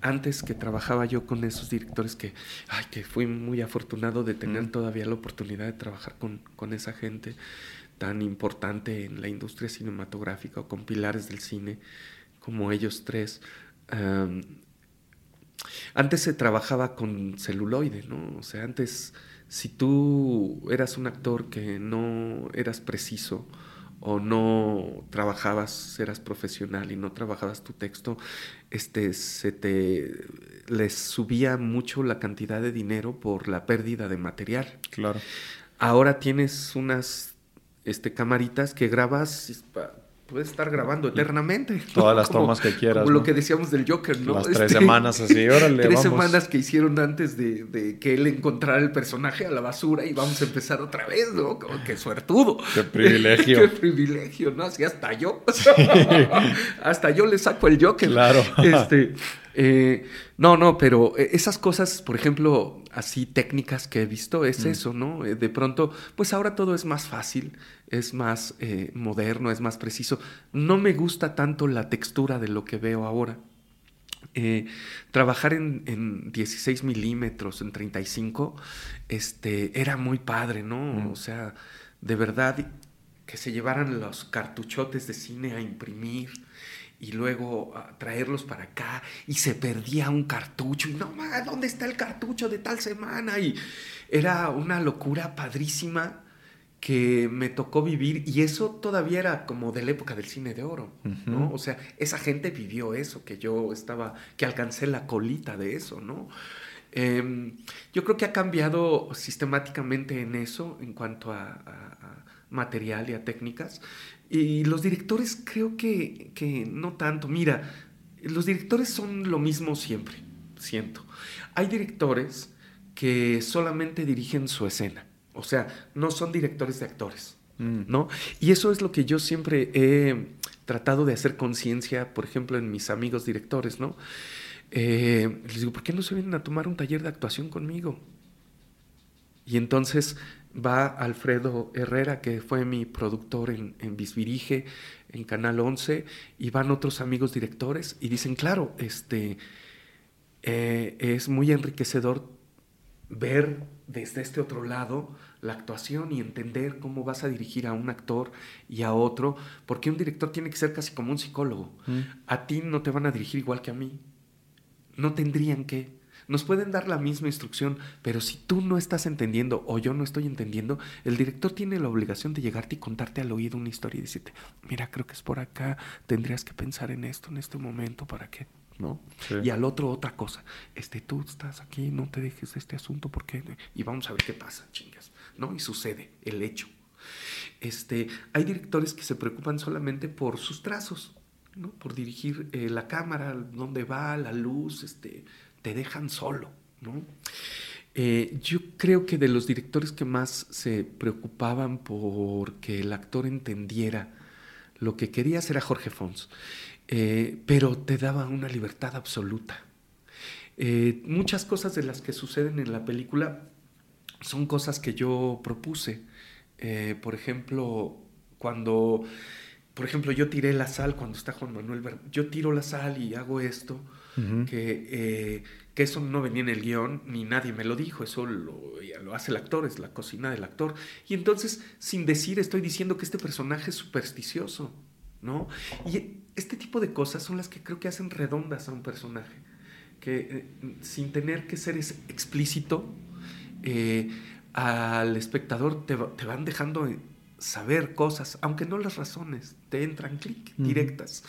antes que trabajaba yo con esos directores que, ay, que fui muy afortunado de tener todavía la oportunidad de trabajar con, con, esa gente tan importante en la industria cinematográfica o con pilares del cine como ellos tres. Antes se trabajaba con celuloide, ¿no? O sea, antes, si tú eras un actor que no eras preciso, o no trabajabas, eras profesional y no trabajabas tu texto, este, se te les subía mucho la cantidad de dinero por la pérdida de material. Claro. Ahora tienes unas este, camaritas que grabas puedes estar grabando eternamente. Todas las tomas que quieras. Como lo que decíamos del Joker, ¿no? Las tres este, semanas así, órale. [laughs] Tres semanas que hicieron antes de, que él encontrara el personaje a la basura y vamos a empezar otra vez, ¿no? Como que suertudo. Qué privilegio. [laughs] Qué privilegio, ¿no? Así hasta yo. [laughs] hasta yo le saco el Joker. Claro. Este. Eh, no, no, pero eh, esas cosas, por ejemplo, así técnicas que he visto, es mm. eso, ¿no? Eh, de pronto, pues ahora todo es más fácil, es más moderno, es más preciso. No me gusta tanto la textura de lo que veo ahora. trabajar en, 16 milímetros, en 35, este, era muy padre, ¿no? Mm. O sea, de verdad, que se llevaran los cartuchotes de cine a imprimir y luego traerlos para acá y se perdía un cartucho y no, ¿dónde está el cartucho de tal semana? Y era una locura padrísima que me tocó vivir y eso todavía era como de la época del cine de oro, ¿no? O sea, esa gente vivió eso, que yo estaba, que alcancé la colita de eso, ¿no? Em, yo creo que ha cambiado sistemáticamente en eso en cuanto a material y a técnicas. Y los directores creo que, que no tanto. Mira, los directores son lo mismo siempre, siento. Hay directores que solamente dirigen su escena, o sea, no son directores de actores, mm. ¿no? Y eso es lo que yo siempre he tratado de hacer conciencia, por ejemplo, en mis amigos directores, ¿no? Eh, les digo, ¿por qué no se vienen a tomar un taller de actuación conmigo? Y entonces va Alfredo Herrera, que fue mi productor en, en Bisbirige, en Canal 11, y van otros amigos directores y dicen, claro, este, eh, es muy enriquecedor ver desde este otro lado la actuación y entender cómo vas a dirigir a un actor y a otro, porque un director tiene que ser casi como un psicólogo. Mm. A ti no te van a dirigir igual que a mí. No tendrían que. Nos pueden dar la misma instrucción, pero si tú no estás entendiendo o yo no estoy entendiendo, el director tiene la obligación de llegarte y contarte al oído una historia y decirte, mira, creo que es por acá, tendrías que pensar en esto en este momento para que ¿no? Y al otro otra cosa, este, tú estás aquí, no te dejes de este asunto porque y vamos a ver qué pasa, chingas, ¿no? Y sucede el hecho. Este, hay directores que se preocupan solamente por sus trazos, ¿no? Por dirigir eh, la cámara, dónde va, la luz, este, te dejan solo, ¿no? Eh, yo creo que de los directores que más se preocupaban por que el actor entendiera lo que quería hacer a Jorge Fons, eh, pero te daba una libertad absoluta. Eh, muchas cosas de las que suceden en la película son cosas que yo propuse. por ejemplo, cuando, por ejemplo, yo tiré la sal cuando está Juan Manuel, yo tiro la sal y hago esto que, eh, que, eso no venía en el guion, ni nadie me lo dijo, eso lo, lo, hace el actor, es la cocina del actor. Y entonces, sin decir, estoy diciendo que este personaje es supersticioso, ¿no? Y este tipo de cosas son las que creo que hacen redondas a un personaje, que eh, sin tener que ser explícito, eh, al espectador te, te, van dejando saber cosas, aunque no las razones, te entran clic, directas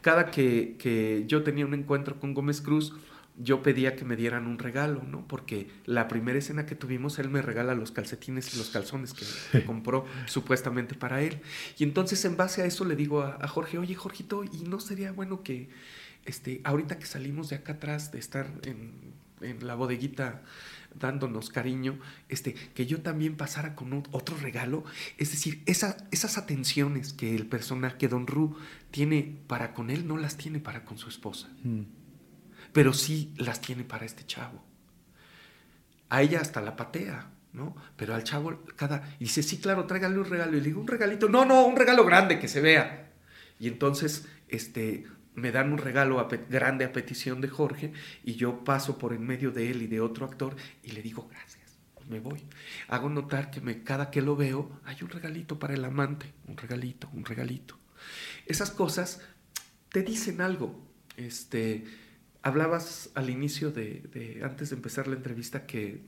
cada que, yo tenía un encuentro con Gómez Cruz, yo pedía que me dieran un regalo, ¿no? Porque la primera escena que tuvimos, él me regala los calcetines y los calzones que, compró supuestamente para él. Y entonces, en base a eso, le digo a, Jorge, oye, Jorgito, ¿y no sería bueno que, este, ahorita que salimos de acá atrás, de estar en, en la bodeguita dándonos cariño, este, que yo también pasara con otro regalo. Es decir, esas atenciones que el personaje, que Don Ru tiene para con él, no las tiene para con su esposa. Mm. Pero sí las tiene para este chavo. A ella hasta la patea, ¿no? Pero al chavo cada... Y dice, sí, claro, tráigale un regalo. Y le digo, un regalito. No, no, un regalo grande que se vea. Y entonces, este, me dan un regalo grande a petición de Jorge y yo paso por en medio de él y de otro actor y le digo gracias, me voy. Hago notar que me, cada que lo veo hay un regalito para el amante, un regalito, un regalito. Esas cosas te dicen algo. Este, hablabas al inicio de, antes de empezar la entrevista que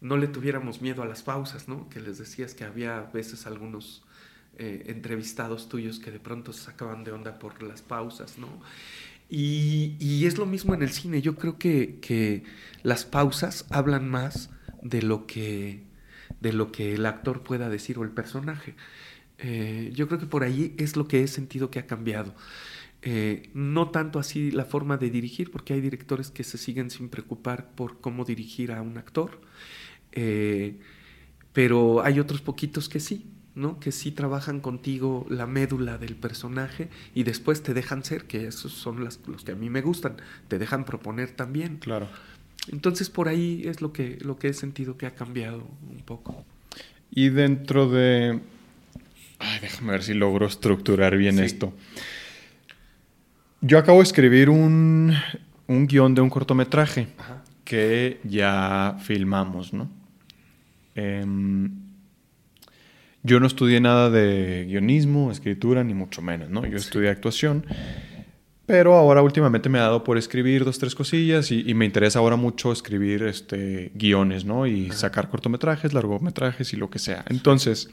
no le tuviéramos miedo a las pausas, ¿no? Que les decías que había veces algunos eh, entrevistados tuyos que de pronto se sacaban de onda por las pausas, ¿no? Y, es lo mismo en el cine. Yo creo que, las pausas hablan más de lo que, de lo que el actor pueda decir o el personaje. Eh, yo creo que por ahí es lo que he sentido que ha cambiado. Eh, no tanto así la forma de dirigir, porque hay directores que se siguen sin preocupar por cómo dirigir a un actor, pero hay otros poquitos que sí, ¿no? Que sí trabajan contigo la médula del personaje y después te dejan ser, que esos son las, los que a mí me gustan, te dejan proponer también. Claro. Entonces por ahí es lo que, lo que he sentido que ha cambiado un poco. Y dentro de... Ay, déjame ver si logro estructurar bien Sí. esto. Yo acabo de escribir un, un guion de un cortometraje Ajá. que ya filmamos, ¿no? Em, yo no estudié nada de guionismo, escritura, ni mucho menos, ¿no? Yo estudié actuación, pero ahora últimamente me ha dado por escribir dos, tres cosillas y, y me interesa ahora mucho escribir este, guiones, ¿no? Y sacar cortometrajes, largometrajes y lo que sea. Entonces,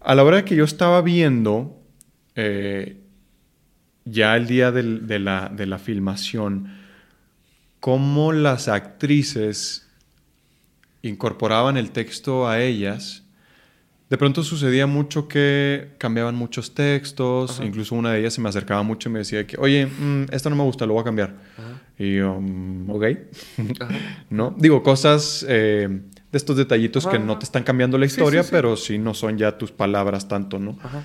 a la hora que yo estaba viendo, eh, ya el día del- de, la, de la filmación, cómo las actrices incorporaban el texto a ellas, de pronto sucedía mucho que cambiaban muchos textos, Ajá. incluso una de ellas se me acercaba mucho y me decía que, oye, mm, esto no me gusta, lo voy a cambiar. Ajá. Y yo, mm, ok. [laughs] ¿no? Digo, cosas eh, de estos detallitos que no te están cambiando la historia, sí, sí. pero sí no son ya tus palabras tanto, ¿no? Ajá.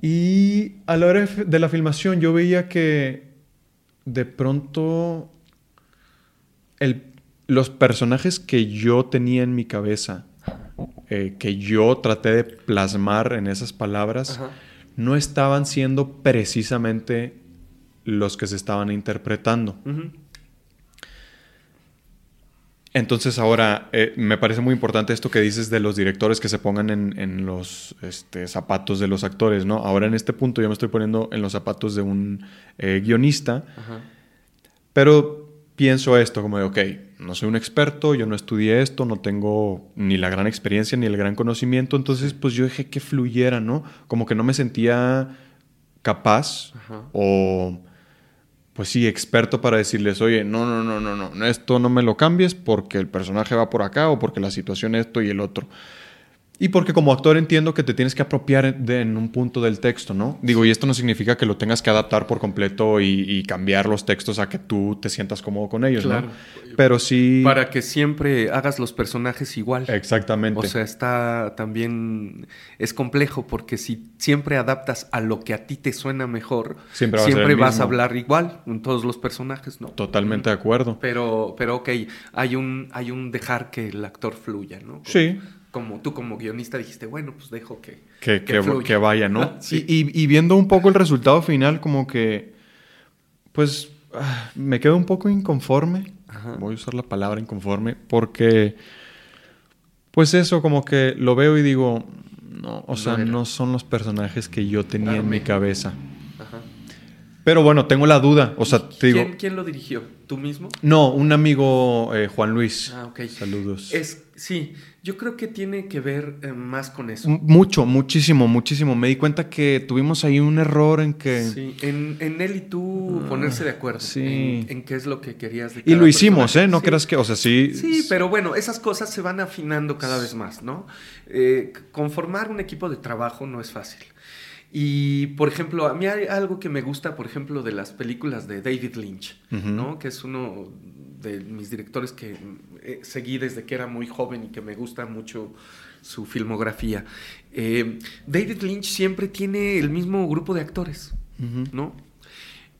Y a la hora de la filmación yo veía que de pronto el- los personajes que yo tenía en mi cabeza, eh, que yo traté de plasmar en esas palabras, Ajá. no estaban siendo precisamente los que se estaban interpretando. Entonces ahora eh, me parece muy importante esto que dices de los directores que se pongan en, en los este, zapatos de los actores, ¿no? Ahora en este punto yo me estoy poniendo en los zapatos de un eh, guionista, Ajá. pero pienso esto como de, ok, no soy un experto, yo no estudié esto, no tengo ni la gran experiencia ni el gran conocimiento, entonces pues yo dejé que fluyera, ¿no? Como que no me sentía capaz Ajá. o pues sí, experto para decirles, oye, no, no, no, no, no, esto no me lo cambies porque el personaje va por acá o porque la situación esto y el otro. Y porque como actor entiendo que te tienes que apropiar de, en un punto del texto, ¿no? Digo, y esto no significa que lo tengas que adaptar por completo y, y cambiar los textos a que tú te sientas cómodo con ellos, Claro. ¿no? Pero sí... Para que siempre hagas los personajes igual. Exactamente. O sea, está también es complejo porque si siempre adaptas a lo que a ti te suena mejor, Siempre va a ser el vas mismo. a hablar igual en todos los personajes, ¿no? Totalmente de acuerdo. Pero, pero ok, hay un, hay un dejar que el actor fluya, ¿no? Como, Sí. Como tú como guionista dijiste, bueno, pues dejo que, que, que, vaya, ¿no? [laughs] Sí. Y, y- y viendo un poco el resultado final, como que, pues, ah, me quedo un poco inconforme. Ajá. Voy a usar la palabra inconforme, porque, pues eso, como que lo veo y digo, no, o No sea, era. no son los personajes que yo tenía Claro, en mi cabeza. Pero bueno, tengo la duda, o sea, te digo, ¿Quién, quién lo dirigió? ¿Tú mismo? no, un amigo, eh, Juan Luis. Ah, ok. Saludos. Es, sí, yo creo que tiene que ver eh, más con eso. Mucho, muchísimo, muchísimo. Me di cuenta que tuvimos ahí un error en que... Sí, en, en él y tú Ah, ponerse de acuerdo sí. en, en qué es lo que querías de Y lo hicimos. ¿eh? No Sí. creas que, o sea, sí. Sí, pero bueno, esas cosas se van afinando cada vez más, ¿no? Eh, conformar un equipo de trabajo no es fácil. Y, por ejemplo, a mí hay algo que me gusta, por ejemplo, de las películas de David Lynch. ¿no? Que es uno de mis directores que eh, seguí desde que era muy joven y que me gusta mucho su filmografía. Eh, David Lynch siempre tiene el mismo grupo de actores. ¿no?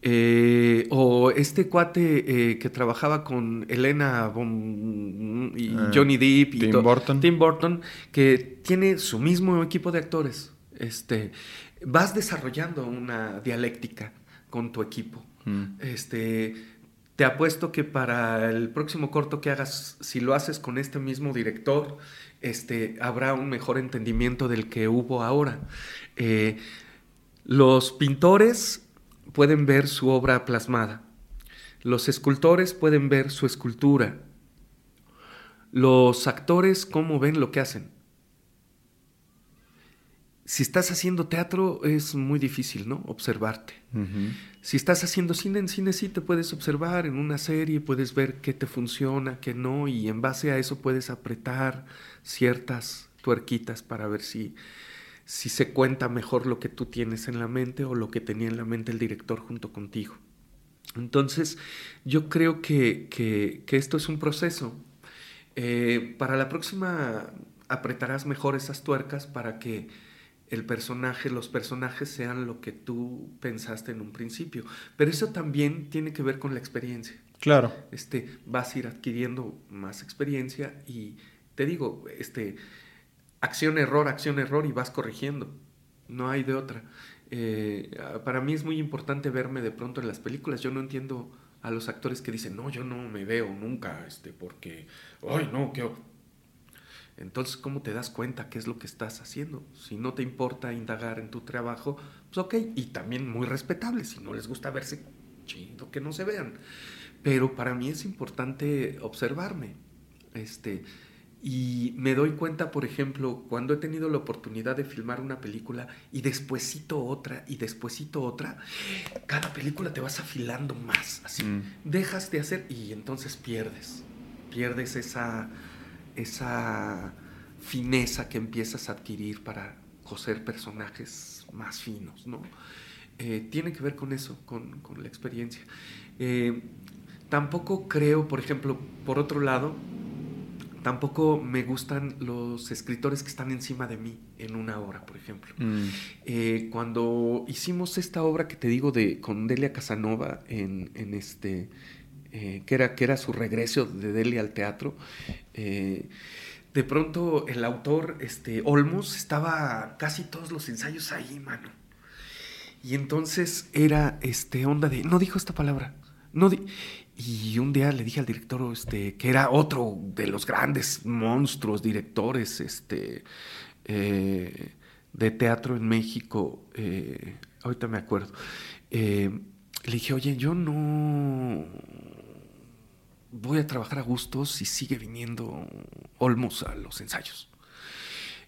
Eh, o este cuate eh, que trabajaba con Elena y Ah, Johnny Depp y Tim to- Burton. Tim Burton, que tiene su mismo equipo de actores. Este, vas desarrollando una dialéctica con tu equipo. Mm. Este, te apuesto que para el próximo corto que hagas, si lo haces con este mismo director, este, habrá un mejor entendimiento del que hubo ahora. Eh, los pintores pueden ver su obra plasmada. Los escultores pueden ver su escultura. Los actores, cómo ven lo que hacen. Si estás haciendo teatro es muy difícil, ¿no? Observarte. Si estás haciendo cine, en cine sí te puedes observar, en una serie puedes ver qué te funciona, qué no, y en base a eso puedes apretar ciertas tuerquitas para ver si, si se cuenta mejor lo que tú tienes en la mente o lo que tenía en la mente el director junto contigo. Entonces, yo creo que, que- que esto es un proceso. Eh, para la próxima apretarás mejor esas tuercas para que el personaje, los personajes sean lo que tú pensaste en un principio. Pero eso también tiene que ver con la experiencia. Claro. Este, vas a ir adquiriendo más experiencia y te digo, este, acción, error, acción, error y vas corrigiendo. No hay de otra. Eh, para mí es muy importante verme de pronto en las películas. Yo no entiendo a los actores que dicen, no, yo no me veo nunca, este, porque, ay, no, qué entonces, ¿cómo te das cuenta qué es lo que estás haciendo? Si no te importa indagar en tu trabajo, pues ok, y también muy respetable. Si no les gusta verse, chido que no se vean. Pero para mí es importante observarme. Este, y me doy cuenta, por ejemplo, cuando he tenido la oportunidad de filmar una película y despuesito otra y despuesito otra, cada película te vas afilando más. Así, mm. dejas de hacer y entonces pierdes. Pierdes esa esa fineza que empiezas a adquirir para coser personajes más finos, ¿no? Eh, tiene que ver con eso, con, la experiencia. Eh, tampoco creo, por ejemplo, por otro lado, tampoco me gustan los escritores que están encima de mí en una obra, por ejemplo. Mm. Eh, cuando hicimos esta obra que te digo de con Delia Casanova en, en este eh, que, era, que era su regreso de Delhi al teatro, eh, de pronto el autor, este, Olmos, estaba casi todos los ensayos ahí, mano. Y entonces era este, onda de, no dijo esta palabra, no y un día le dije al director este, que era otro de los grandes monstruos, directores este, eh, de teatro en México, ahorita me acuerdo, le dije, oye, yo no, voy a trabajar a gusto si sigue viniendo Olmos a los ensayos.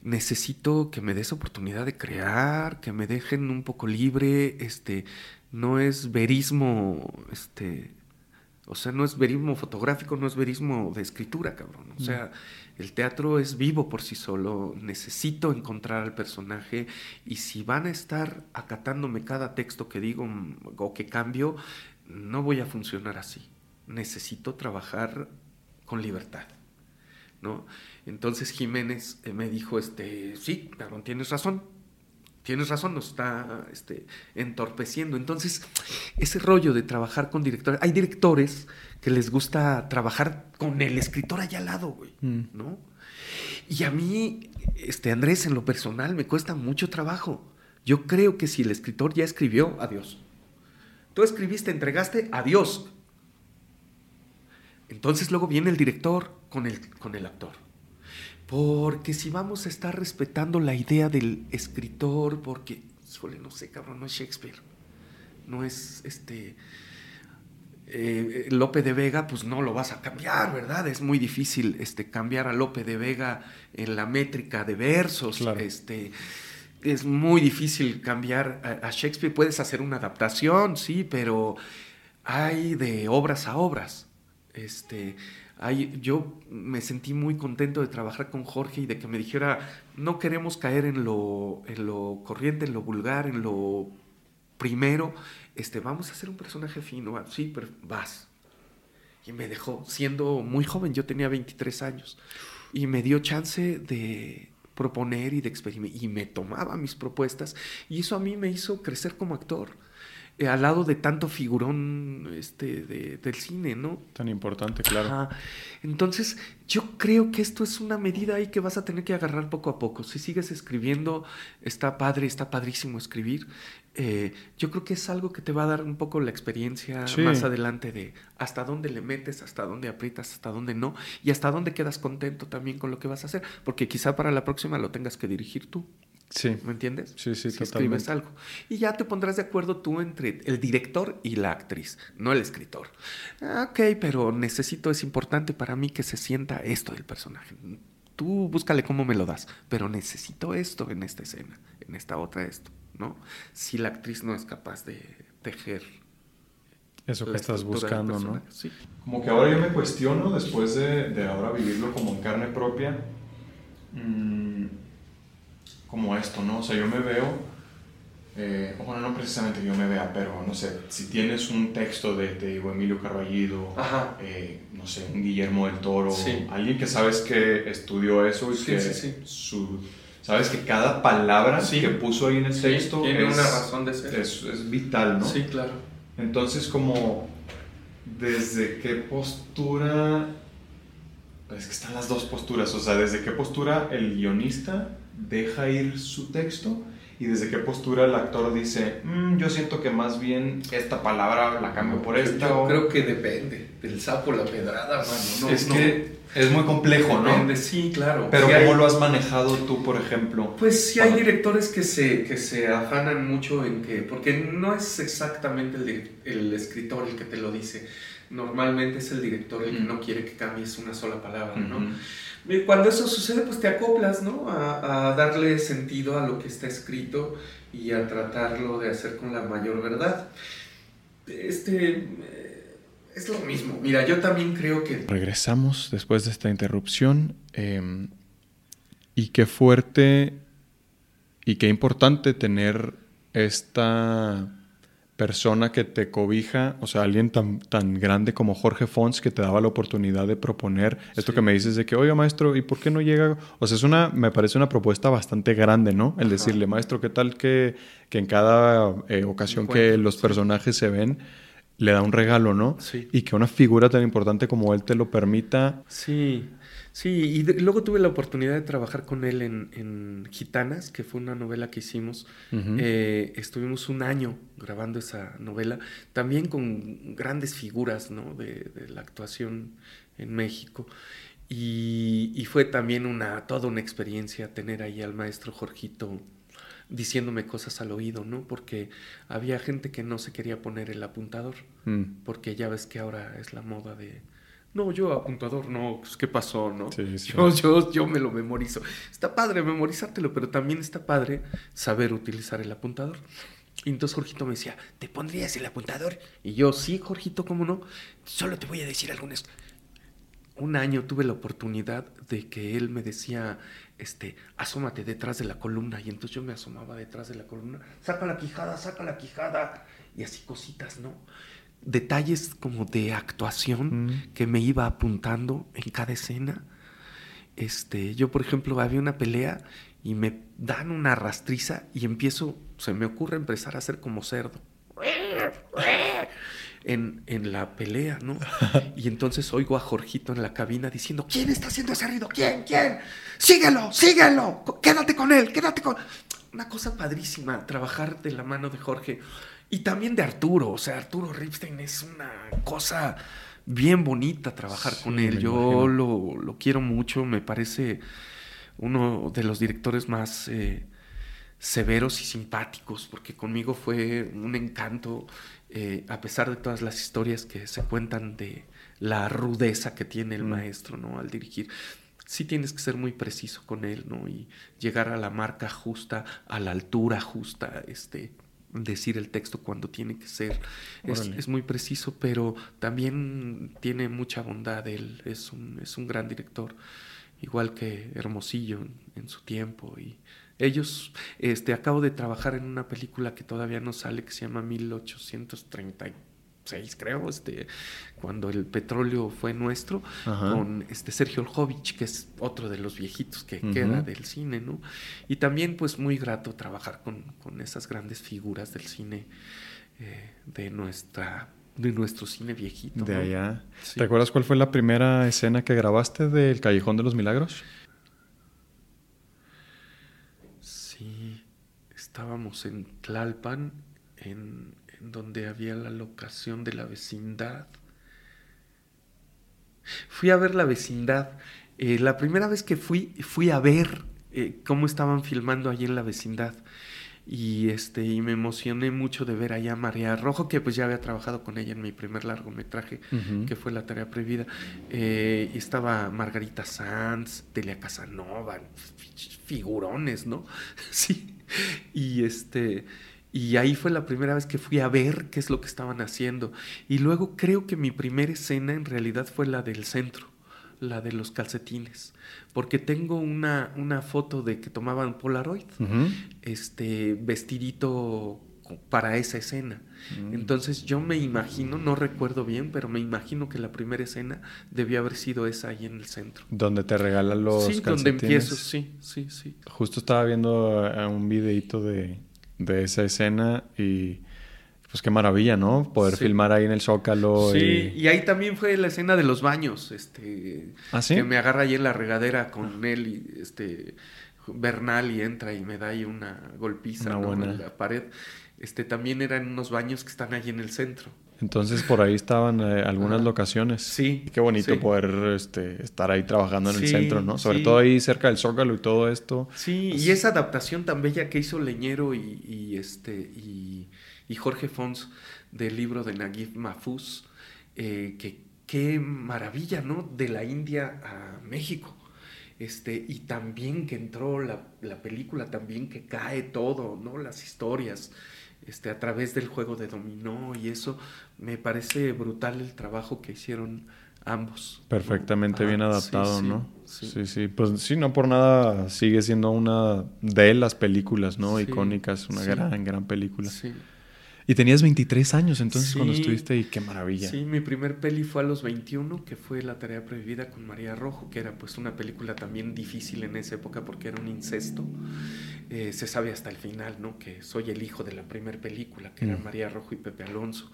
Necesito que me des oportunidad de crear, que me dejen un poco libre, este, no es verismo, este, o sea, no es verismo fotográfico, no es verismo de escritura, cabrón. O sea, el teatro es vivo por sí solo, necesito encontrar al personaje y si van a estar acatándome cada texto que digo o que cambio, no voy a funcionar así necesito trabajar con libertad. ¿no? Entonces Jiménez eh, me dijo, este, sí, cabrón, tienes razón, tienes razón, nos está este, entorpeciendo. Entonces, ese rollo de trabajar con directores, hay directores que les gusta trabajar con el escritor allá al lado, güey, mm. ¿no? Y a mí, este, Andrés, en lo personal, me cuesta mucho trabajo. Yo creo que si el escritor ya escribió, adiós. Tú escribiste, entregaste, adiós. Entonces luego viene el director con el, con el actor. Porque si vamos a estar respetando la idea del escritor, porque, híjole, no sé, cabrón, no es Shakespeare. No es este. Eh, Lope de Vega, pues no lo vas a cambiar, ¿verdad? Es muy difícil este, cambiar a Lope de Vega en la métrica de versos. Este, es muy difícil cambiar a, Shakespeare. Puedes hacer una adaptación, sí, pero hay de obras a obras. Este, yo me sentí muy contento de trabajar con Jorge y de que me dijera, no queremos caer en lo, en lo corriente, en lo vulgar, en lo primero, este, vamos a hacer un personaje fino, sí, pero vas. Y me dejó, siendo muy joven, yo tenía 23 años, y me dio chance de proponer y de experimentar, y me tomaba mis propuestas, y eso a mí me hizo crecer como actor eh, al lado de tanto figurón este, del cine, ¿no? Tan importante, claro. Entonces, yo creo que esto es una medida ahí que vas a tener que agarrar poco a poco. Si sigues escribiendo, está padre, está padrísimo escribir. Eh, yo creo que es algo que te va a dar un poco la experiencia más adelante de hasta dónde le metes, hasta dónde aprietas, hasta dónde no, y hasta dónde quedas contento también con lo que vas a hacer, porque quizá para la próxima lo tengas que dirigir tú. Sí. ¿Me entiendes? Sí, sí, si escribes algo. Y ya te pondrás de acuerdo tú entre el director y la actriz, no el escritor. Ah, ok, pero necesito, es importante para mí que se sienta esto del personaje. Tú búscale cómo me lo das, pero necesito esto en esta escena, en esta otra esto, ¿no? Si la actriz no es capaz de tejer eso que estás buscando, ¿no? Sí. Como que ahora yo me cuestiono, después de, de ahora vivirlo como en carne propia, mmm, como esto, ¿no? O sea, yo me veo eh, bueno, no precisamente yo me vea, pero no sé, si tienes un texto de, de Emilio Carballido, eh, no sé, un Guillermo del Toro, alguien que sabes que estudió eso y que su, sabes que cada palabra que puso ahí en el texto tiene es, una razón de ser. Es, es vital, ¿no? Sí, claro. Entonces, como, ¿desde qué postura es que están las dos posturas, o sea, desde qué postura el guionista deja ir su texto y desde qué postura el actor dice, mm, yo siento que más bien esta palabra la cambio por esta. Yo creo que depende del sapo la pedrada, mano. No, es que es muy complejo, depende, Sí, claro. Pero ¿cómo lo has manejado tú, por ejemplo? Pues sí hay directores que se, que se afanan mucho en que, porque no es exactamente el, el escritor el que te lo dice normalmente es el director el que no quiere que cambies una sola palabra, ¿no? Cuando eso sucede, pues te acoplas, ¿no? A, darle sentido a lo que está escrito y a tratarlo de hacer con la mayor verdad. Este eh, es lo mismo. Mira, yo también creo que... Regresamos después de esta interrupción. Em, y qué fuerte y qué importante tener esta persona que te cobija, o sea, alguien tan, tan grande como Jorge Fons que te daba la oportunidad de proponer esto que me dices de que, oiga, maestro, ¿y por qué no llega? O sea, es una, me parece una propuesta bastante grande, ¿no? El decirle, maestro, ¿qué tal que, que en cada eh, ocasión que los personajes se ven, le da un regalo, ¿no? Sí. Y que una figura tan importante como él te lo permita. Sí. Sí, y luego tuve la oportunidad de trabajar con él en, Gitanas, que fue una novela que hicimos. Eh, estuvimos un año grabando esa novela, también con grandes figuras ¿no? de, la actuación en México. Y, fue también una, toda una experiencia tener ahí al maestro Jorgito diciéndome cosas al oído, ¿no? Porque había gente que no se quería poner el apuntador, mm. porque ya ves que ahora es la moda de no, yo apuntador, no, pues, ¿qué pasó, no? Yo, yo, me lo memorizo. Está padre memorizártelo, pero también está padre saber utilizar el apuntador. Y entonces Jorgito me decía, ¿te pondrías el apuntador? Y yo, sí, Jorgito, ¿cómo no? Solo te voy a decir algunas. Un año tuve la oportunidad de que él me decía, este, asómate detrás de la columna. Y entonces yo me asomaba detrás de la columna, saca la quijada, saca la quijada. Y así cositas, ¿no? Detalles como de actuación mm. que me iba apuntando en cada escena. Este, yo, por ejemplo, había una pelea y me dan una rastriza y empiezo, se me ocurre empezar a hacer como cerdo. En, en, la pelea, ¿no? [laughs] Y entonces oigo a Jorgito en la cabina diciendo, ¿quién está haciendo ese ruido? ¿Quién? ¿Quién? Síguelo, síguelo, quédate con él, quédate con... Una cosa padrísima, trabajar de la mano de Jorge. Y también de Arturo, o sea, Arturo Ripstein es una cosa bien bonita trabajar con él. Yo lo, quiero mucho, me parece uno de los directores más eh, severos y simpáticos, porque conmigo fue un encanto, eh, a pesar de todas las historias que se cuentan de la rudeza que tiene el mm. maestro ¿no? al dirigir. Sí tienes que ser muy preciso con él, ¿no? Y llegar a la marca justa, a la altura justa, este, decir el texto cuando tiene que ser. Es, muy preciso, pero también tiene mucha bondad. Él es un, es un gran director, igual que Hermosillo en, su tiempo. Y ellos, este, acabo de trabajar en una película que todavía no sale, que se llama 1830 seis, creo, este, cuando el petróleo fue nuestro, con este Sergio Oljovich, que es otro de los viejitos que queda del cine, ¿no? Y también, pues, muy grato trabajar con, esas grandes figuras del cine eh, de nuestra de nuestro cine viejito. De allá. ¿Te acuerdas cuál fue la primera escena que grabaste del Callejón de los Milagros? Sí, estábamos en Tlalpan, en donde había la locación de la vecindad. Fui a ver la vecindad. Eh, la primera vez que fui, fui a ver eh, cómo estaban filmando allí en la vecindad. Y, este, y me emocioné mucho de ver allá a María Rojo, que pues ya había trabajado con ella en mi primer largometraje, que fue La Tarea Prohibida. Eh, y estaba Margarita Sanz, Delia Casanova, figurones, ¿no? [laughs] sí. Y este y ahí fue la primera vez que fui a ver qué es lo que estaban haciendo. Y luego creo que mi primera escena en realidad fue la del centro, la de los calcetines, porque tengo una, una foto de que tomaban Polaroid, este vestidito para esa escena. Mm. Entonces yo me imagino, no recuerdo bien, pero me imagino que la primera escena debió haber sido esa ahí en el centro. Donde te regalan los sí, donde empiezo, sí, sí, sí. Justo estaba viendo eh, un videito de, de esa escena y pues qué maravilla, ¿no? Poder filmar ahí en el Zócalo. Sí, y... ahí también fue la escena de los baños, este, ¿Ah, sí? que me agarra ahí en la regadera con él y este Bernal y entra y me da ahí una golpiza en la pared. Este también eran unos baños que están ahí en el centro. Entonces por ahí estaban eh, algunas locaciones. Sí. Qué bonito poder este, estar ahí trabajando en el centro, ¿no? Sobre todo ahí cerca del Zócalo y todo esto. Sí, y esa adaptación tan bella que hizo Leñero y, este y, Jorge Fons del libro de Naguib Mahfouz, eh, que qué maravilla, ¿no? De la India a México. Este, y también que entró la, la película, también que cae todo, ¿no? Las historias este, a través del juego de dominó y eso, me parece brutal el trabajo que hicieron ambos. Perfectamente bien adaptado, ¿no? Sí. sí. Pues sí, no por nada sigue siendo una de las películas, ¿no? Icónicas, una gran, gran película. Sí. Y tenías 23 años entonces cuando estuviste ahí, qué maravilla. Sí, mi primer peli fue a los 21, que fue La tarea prohibida con María Rojo, que era pues una película también difícil en esa época porque era un incesto. Eh, se sabe hasta el final, ¿no? Que soy el hijo de la primera película, que era mm. María Rojo y Pepe Alonso.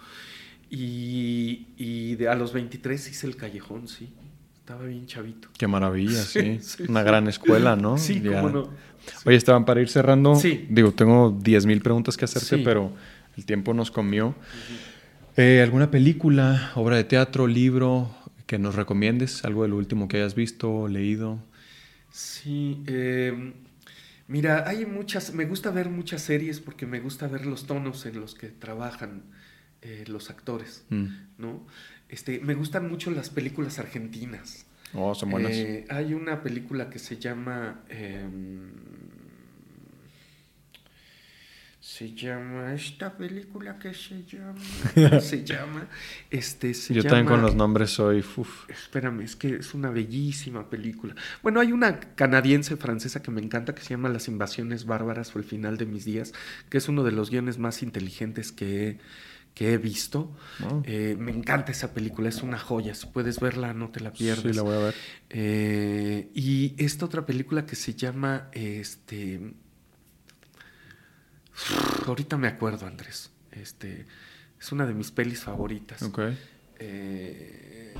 Y, y de, a los 23 hice El Callejón, sí. Estaba bien chavito. Qué maravilla, [laughs] sí. Una gran escuela, ¿no? Sí, cómo no. Oye, Esteban, para ir cerrando, digo, tengo 10.000 preguntas que hacerte, pero el tiempo nos comió. Eh, ¿Alguna película, obra de teatro, libro que nos recomiendes? ¿Algo de lo último que hayas visto, leído? Sí, em, mira, hay muchas, me gusta ver muchas series porque me gusta ver los tonos en los que trabajan eh, los actores, mm. ¿no? Este, me gustan mucho las películas argentinas. Oh, son buenas. Eh, hay una película que se llama... Se llama esta película que se llama [laughs] se llama este yo también con los nombres soy espérame es que es una bellísima película. Bueno hay una canadiense francesa que me encanta que se llama las invasiones bárbaras o el final de mis días que es uno de los guiones más inteligentes que he, que he visto. Eh, me encanta esa película es una joya si puedes verla no te la pierdes sí la voy a ver. Eh, y esta otra película que se llama este Ahorita me acuerdo, Andrés. Este, es una de mis pelis favoritas. Ok. Eh,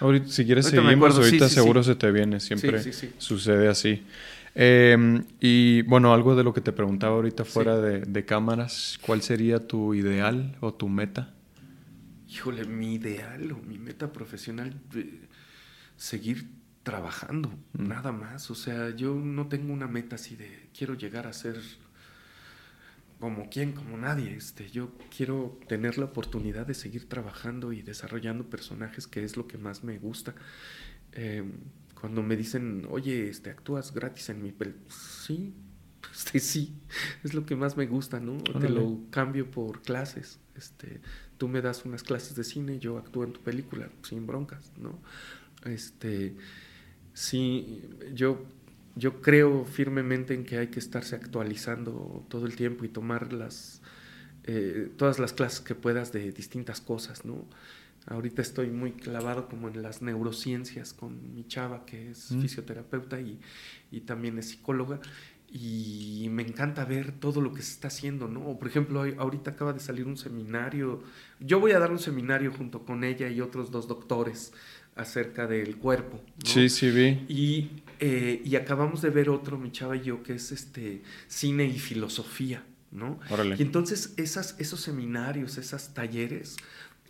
ahorita, si quieres seguimos, ahorita seguro se te viene, siempre sucede así. Em, y bueno, algo de lo que te preguntaba ahorita fuera de, cámaras, ¿cuál sería tu ideal o tu meta? Híjole, mi ideal o mi meta profesional, eh, seguir trabajando, mm. nada más. O sea, yo no tengo una meta así de quiero llegar a ser como quien, como nadie. Este, yo quiero tener la oportunidad de seguir trabajando y desarrollando personajes, que es lo que más me gusta. Em, cuando me dicen, oye, este, actúas gratis en mi película, sí, [laughs] este, sí, es lo que más me gusta, ¿no? Te lo cambio por clases. Este, tú me das unas clases de cine, yo actúo en tu película, sin broncas, ¿no? Este, sí, yo yo creo firmemente en que hay que estarse actualizando todo el tiempo y tomar las, eh, todas las clases que puedas de distintas cosas, ¿no? Ahorita estoy muy clavado como en las neurociencias con mi chava, que es mm. fisioterapeuta y, y, también es psicóloga, y me encanta ver todo lo que se está haciendo, ¿no? Por ejemplo, ahorita acaba de salir un seminario, yo voy a dar un seminario junto con ella y otros dos doctores acerca del cuerpo. Sí, sí, vi. Y, eh, y, acabamos de ver otro, mi chava y yo, que es este cine y filosofía, ¿no? Y entonces esas, esos seminarios, esos talleres,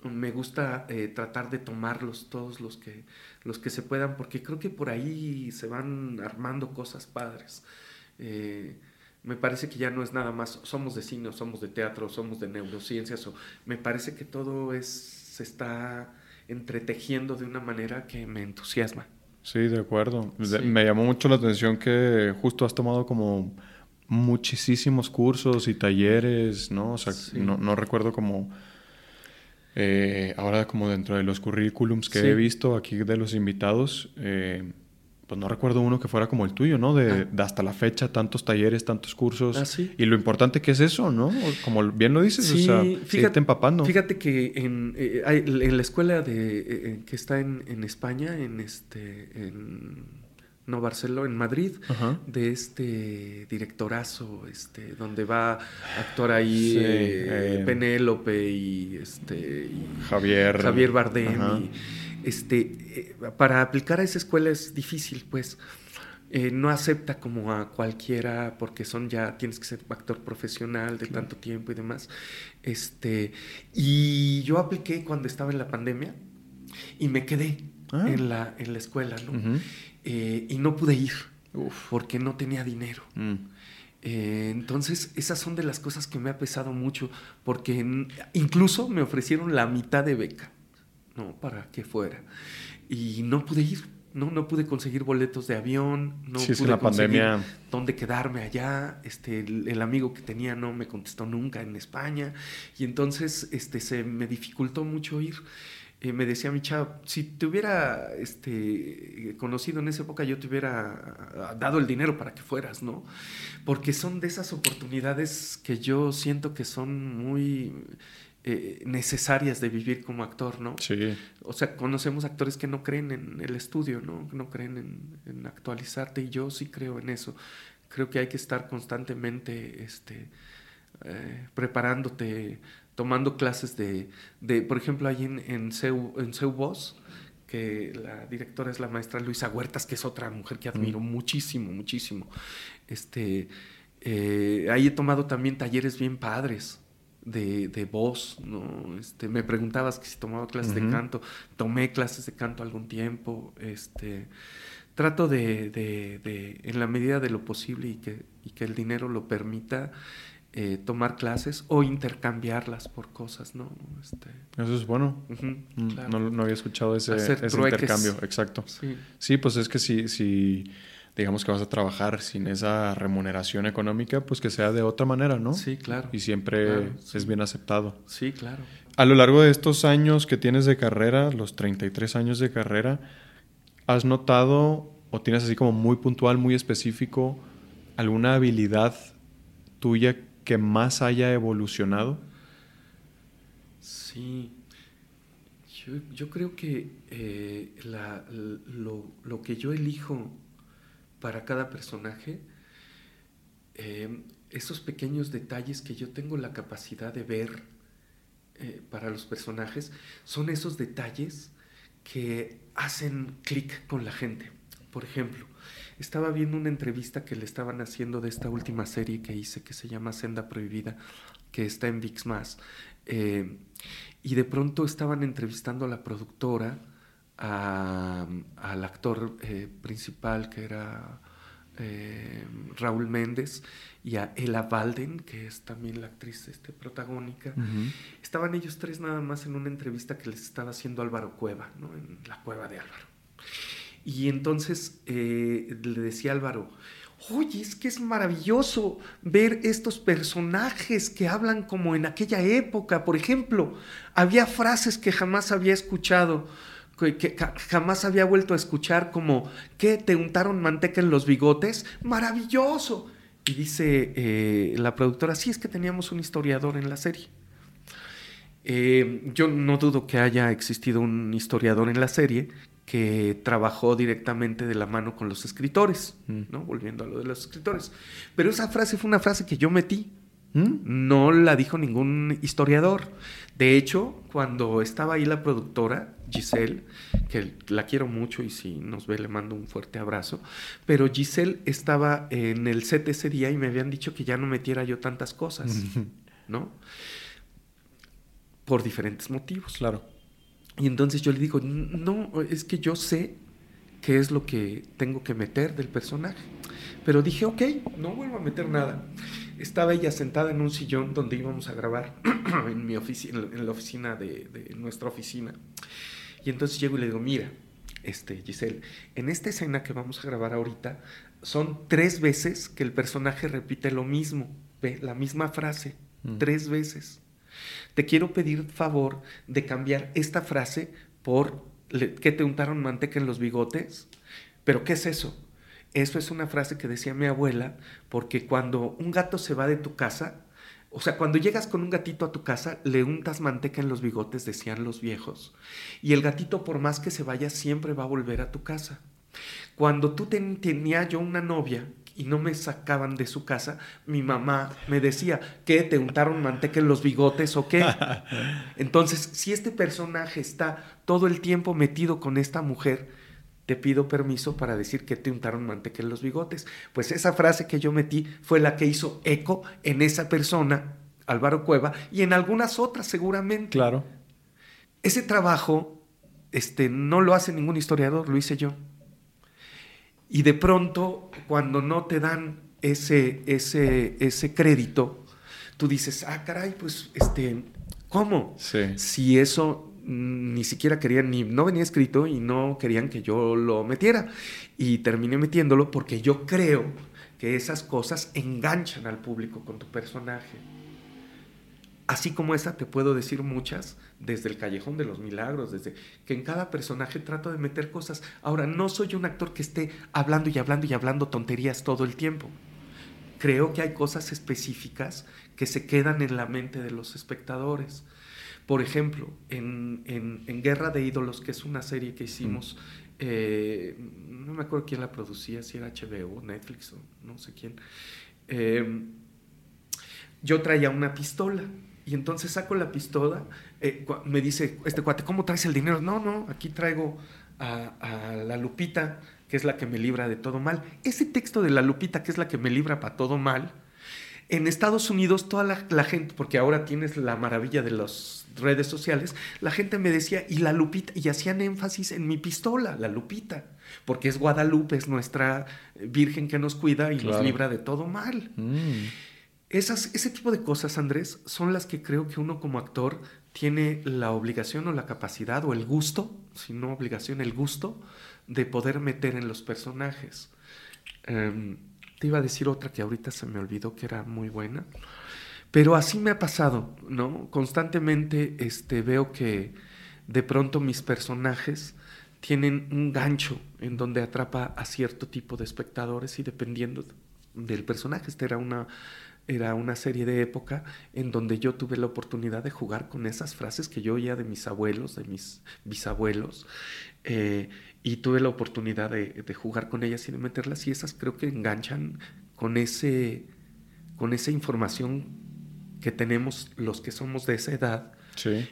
me gusta eh, tratar de tomarlos todos los que, los que se puedan, porque creo que por ahí se van armando cosas padres. Eh, me parece que ya no es nada más, somos de cine, somos de teatro, somos de neurociencias, o me parece que todo es, se está entretejiendo de una manera que me entusiasma. Sí, de acuerdo. Me llamó mucho la atención que justo has tomado como muchísimos cursos y talleres, ¿no? O sea, no, recuerdo como Eh, ahora como dentro de los currículums que he visto aquí de los invitados, eh, pues no recuerdo uno que fuera como el tuyo, ¿no? De, ah. hasta la fecha, tantos talleres, tantos cursos. Ah, y lo importante que es eso, ¿no? Como bien lo dices, o sea, fíjate, empapando. Fíjate que en, eh, en la escuela de, que está en, en, España, en este... En, no Barcelona, en Madrid, de este directorazo, este, donde va a actuar ahí eh, eh, Penélope y este Javier, Javier Bardem. Este, eh, para aplicar a esa escuela es difícil, pues. no acepta como a cualquiera porque son ya tienes que ser actor profesional de tanto tiempo y demás este y yo apliqué cuando estaba en la pandemia y me quedé ah. en la en la escuela no eh, y no pude ir porque no tenía dinero. Mm. Eh, entonces, esas son de las cosas que me ha pesado mucho, porque incluso me ofrecieron la mitad de beca, ¿no? Para que fuera. Y no pude ir, ¿no? No pude conseguir boletos de avión, no pude la conseguir pandemia... dónde quedarme allá. Este, el, amigo que tenía no me contestó nunca en España. Y entonces, este, se me dificultó mucho ir. Eh, me decía mi chavo, si te hubiera este, conocido en esa época, yo te hubiera dado el dinero para que fueras, ¿no? Porque son de esas oportunidades que yo siento que son muy eh, necesarias de vivir como actor, ¿no? Sí. O sea, conocemos actores que no creen en el estudio, ¿no? No creen en, actualizarte y yo sí creo en eso. Creo que hay que estar constantemente este, eh, preparándote tomando clases de, de por ejemplo, ahí en, en, Seu, en que la directora es la maestra Luisa Huertas, que es otra mujer que admiro mm. muchísimo, muchísimo. Este, eh, ahí he tomado también talleres bien padres de, de voz, ¿no? Este, me preguntabas que si tomaba clases de canto, tomé clases de canto algún tiempo, este, trato de, de, de, en la medida de lo posible y que, y que el dinero lo permita, eh, tomar clases o intercambiarlas por cosas, ¿no? Este... Eso es bueno. Mm, no, había escuchado ese, intercambio, exacto. Sí. pues es que si, si digamos que vas a trabajar sin esa remuneración económica, pues que sea de otra manera, ¿no? Sí, claro. Y siempre es bien aceptado. Sí, claro. A lo largo de estos años que tienes de carrera, los 33 años de carrera, ¿has notado o tienes así como muy puntual, muy específico, alguna habilidad tuya que más haya evolucionado? Sí, yo, creo que eh, lo, que yo elijo para cada personaje, eh, esos pequeños detalles que yo tengo la capacidad de ver eh, para los personajes, son esos detalles que hacen clic con la gente. Por ejemplo, estaba viendo una entrevista que le estaban haciendo de esta última serie que hice que se llama Senda Prohibida, que está en VIX Más. Eh, y de pronto estaban entrevistando a la productora, al actor eh, principal que era eh, Raúl Méndez y a Ella Valden, que es también la actriz este, protagónica. Estaban ellos tres nada más en una entrevista que les estaba haciendo Álvaro Cueva, ¿no? en la cueva de Álvaro. Y entonces eh, le decía Álvaro, oye, es que es maravilloso ver estos personajes que hablan como en aquella época. Por ejemplo, había frases que jamás había escuchado, que, jamás había vuelto a escuchar, como, ¿qué? ¿Te untaron manteca en los bigotes? Maravilloso. Y dice eh, la productora, sí, es que teníamos un historiador en la serie. Eh, yo no dudo que haya existido un historiador en la serie que trabajó directamente de la mano con los escritores, mm. ¿no? Volviendo a lo de los escritores. Pero esa frase fue una frase que yo metí. ¿Mm? No la dijo ningún historiador. De hecho, cuando estaba ahí la productora, Giselle, que la quiero mucho y si nos ve le mando un fuerte abrazo, pero Giselle estaba en el set ese día y me habían dicho que ya no metiera yo tantas cosas, ¿no? Por diferentes motivos. Claro. Y entonces yo le digo, no, es que yo sé qué es lo que tengo que meter del personaje. Pero dije, ok, no vuelvo a meter nada. Estaba ella sentada en un sillón donde íbamos a grabar, [clears throat] en, mi oficina, en la oficina de, nuestra oficina. Y entonces llego y le digo, mira, este, Giselle, en esta escena que vamos a grabar ahorita, son tres veces que el personaje repite lo mismo, ¿ve? la misma frase, mm. tres veces. te quiero pedir favor de cambiar esta frase por que te untaron manteca en los bigotes. Pero ¿qué es eso? Eso es una frase que decía mi abuela, porque cuando un gato se va de tu casa, o sea, cuando llegas con un gatito a tu casa, le untas manteca en los bigotes, decían los viejos. Y el gatito, por más que se vaya, siempre va a volver a tu casa. Cuando tú tenía yo una novia y no me sacaban de su casa, mi mamá me decía, ¿qué? ¿Te untaron manteca en los bigotes o qué? [laughs] Entonces, si este personaje está todo el tiempo metido con esta mujer, te pido permiso para decir que te untaron manteca en los bigotes. Pues esa frase que yo metí fue la que hizo eco en esa persona, Álvaro Cueva, y en algunas otras seguramente. Claro. Ese trabajo este, no lo hace ningún historiador, lo hice yo. Y de pronto, cuando no te dan ese, ese, ese crédito, tú dices, ah, caray, pues, este, ¿cómo? Sí. Si eso ni siquiera querían, ni no venía escrito y no querían que yo lo metiera. Y terminé metiéndolo porque yo creo que esas cosas enganchan al público con tu personaje. Así como esa te puedo decir muchas, desde el Callejón de los Milagros, desde que en cada personaje trato de meter cosas. Ahora, no soy un actor que esté hablando y hablando y hablando tonterías todo el tiempo. Creo que hay cosas específicas que se quedan en la mente de los espectadores. Por ejemplo, en, Guerra de Ídolos, que es una serie que hicimos, mm. eh, no me acuerdo quién la producía, si era HBO, Netflix o no sé quién, eh, yo traía una pistola. Y entonces saco la pistola, eh, me dice este cuate, ¿cómo traes el dinero? No, no, aquí traigo a, a, la Lupita, que es la que me libra de todo mal. Ese texto de la Lupita, que es la que me libra para todo mal, en Estados Unidos toda la, gente, porque ahora tienes la maravilla de las redes sociales, la gente me decía, y la Lupita, y hacían énfasis en mi pistola, la Lupita, porque es Guadalupe, es nuestra Virgen que nos cuida y nos libra de todo mal. Mm. Esas, ese tipo de cosas, Andrés, son las que creo que uno como actor tiene la obligación o la capacidad o el gusto, si no obligación, el gusto de poder meter en los personajes. Em, te iba a decir otra que ahorita se me olvidó que era muy buena. Pero así me ha pasado, ¿no? Constantemente este, veo que de pronto mis personajes tienen un gancho en donde atrapa a cierto tipo de espectadores y dependiendo del personaje, esta era una, era una serie de época en donde yo tuve la oportunidad de jugar con esas frases que yo oía de mis abuelos, de mis bisabuelos, eh, y tuve la oportunidad de, jugar con ellas y de meterlas y esas creo que enganchan con ese con esa información que tenemos los que somos de esa edad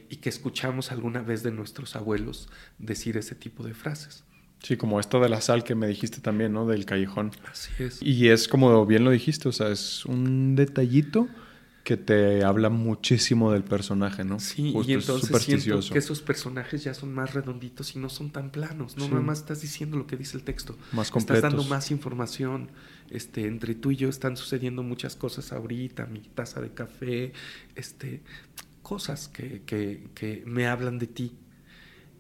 y que escuchamos alguna vez de nuestros abuelos decir ese tipo de frases. Sí, como esto de la sal que me dijiste también, ¿no? Del callejón. Así es. Y es como bien lo dijiste, o sea, es un detallito que te habla muchísimo del personaje, ¿no? Sí, y entonces siento que esos personajes ya son más redonditos y no son tan planos, no nada más estás diciendo lo que dice el texto. Más completos. Estás dando más información. Este, entre tú y yo están sucediendo muchas cosas ahorita, mi taza de café, este, cosas que, que, que me hablan de ti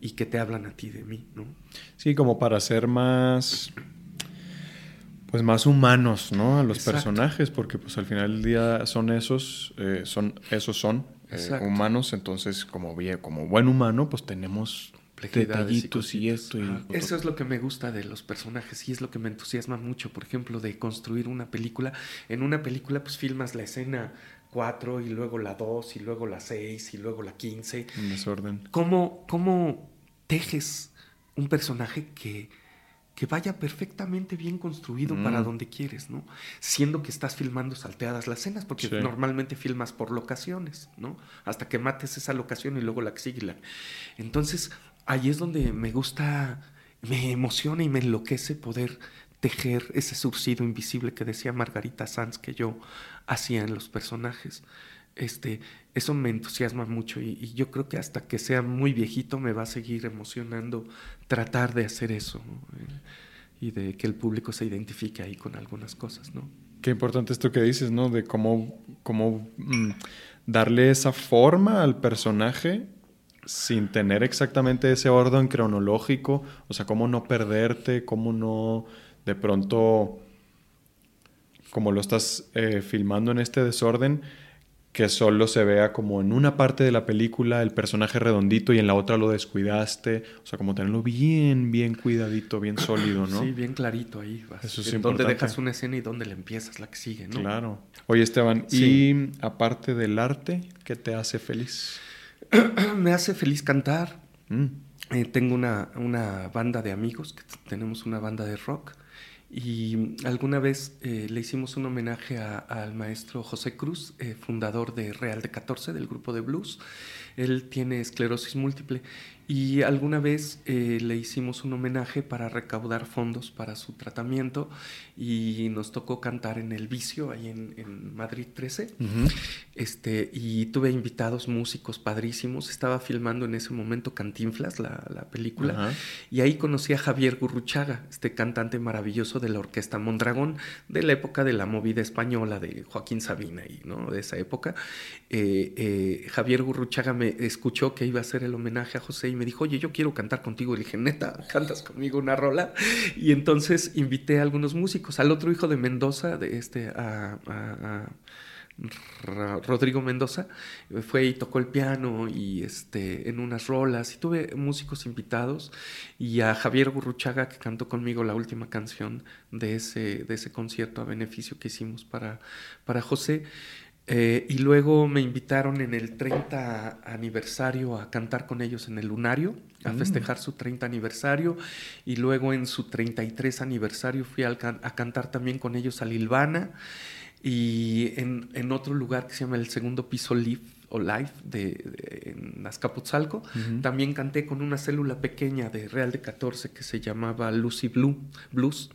y que te hablan a ti de mí, ¿no? Sí, como para ser más pues más humanos, ¿no? A los personajes, porque pues al final del día son esos, eh, son, esos son eh, humanos, entonces como, bien, como buen humano, pues tenemos detallitos y, esto. Y Eso es lo que me gusta de los personajes y es lo que me entusiasma mucho, por ejemplo, de construir una película. En una película pues filmas la escena 4 y luego la 2 y luego la 6 y luego la 15. En desorden. ¿Cómo, cómo tejes un personaje que que vaya perfectamente bien construido para mm. donde quieres, ¿no? Siendo que estás filmando salteadas las escenas, porque normalmente filmas por locaciones, ¿no? Hasta que mates esa locación y luego la que sigue. Entonces, ahí es donde me gusta, me emociona y me enloquece poder tejer ese surcido invisible que decía Margarita Sanz que yo hacía en los personajes. Este, eso me entusiasma mucho y, yo creo que hasta que sea muy viejito me va a seguir emocionando tratar de hacer eso eh, y de que el público se identifique ahí con algunas cosas, ¿no? Qué importante esto que dices, ¿no? De cómo, cómo mm, darle esa forma al personaje sin tener exactamente ese orden cronológico, o sea, cómo no perderte, cómo no de pronto, como lo estás eh, filmando en este desorden, que solo se vea como en una parte de la película el personaje redondito y en la otra lo descuidaste. O sea, como tenerlo bien, bien cuidadito, bien [clears throat] sólido, ¿no? Sí, bien clarito ahí. Vas. Eso es dónde dejas una escena y dónde le empiezas la que sigue, ¿no? Claro. Oye, Esteban, Sí. y aparte del arte, ¿qué te hace feliz? [clears throat] Me hace feliz cantar. Mm, Eh, tengo una, una banda de amigos, que tenemos una banda de rock, y alguna vez eh, le hicimos un homenaje a- al maestro José Cruz, eh, fundador de Real de 14, del grupo de blues. Él tiene esclerosis múltiple y alguna vez eh, le hicimos un homenaje para recaudar fondos para su tratamiento y nos tocó cantar en El Vicio, ahí en, en Madrid 13. ujú. Este, y tuve invitados músicos padrísimos. Estaba filmando en ese momento Cantinflas, la, la película. Y ahí conocí a Javier Gurruchaga, este cantante maravilloso de la orquesta Mondragón, de la época de la movida española de Joaquín Sabina y ¿no? de esa época. Eh, eh, Javier Gurruchaga me escuchó que iba a hacer el homenaje a José me dijo, oye, yo quiero cantar contigo. Y dije, neta, ¿cantas conmigo una rola? Y entonces invité a algunos músicos, al otro hijo de Mendoza, de este, a- Rodrigo Mendoza eh, fue y tocó el piano y este en unas rolas y tuve músicos invitados y a Javier Gurruchaga que cantó conmigo la última canción de ese, de ese concierto a beneficio que hicimos para, para José. Eh, y luego me invitaron en el 30 aniversario a cantar con ellos en el Lunario, a Mm. festejar su 30 aniversario. Y luego en su 33 aniversario fui can- a cantar también con ellos a Lilvana. Y en, en otro lugar que se llama el segundo piso Live o Live de, de- en Azcapotzalco, Ujú. también canté con una célula pequeña de Real de 14 que se llamaba Lucy Blue, Blues.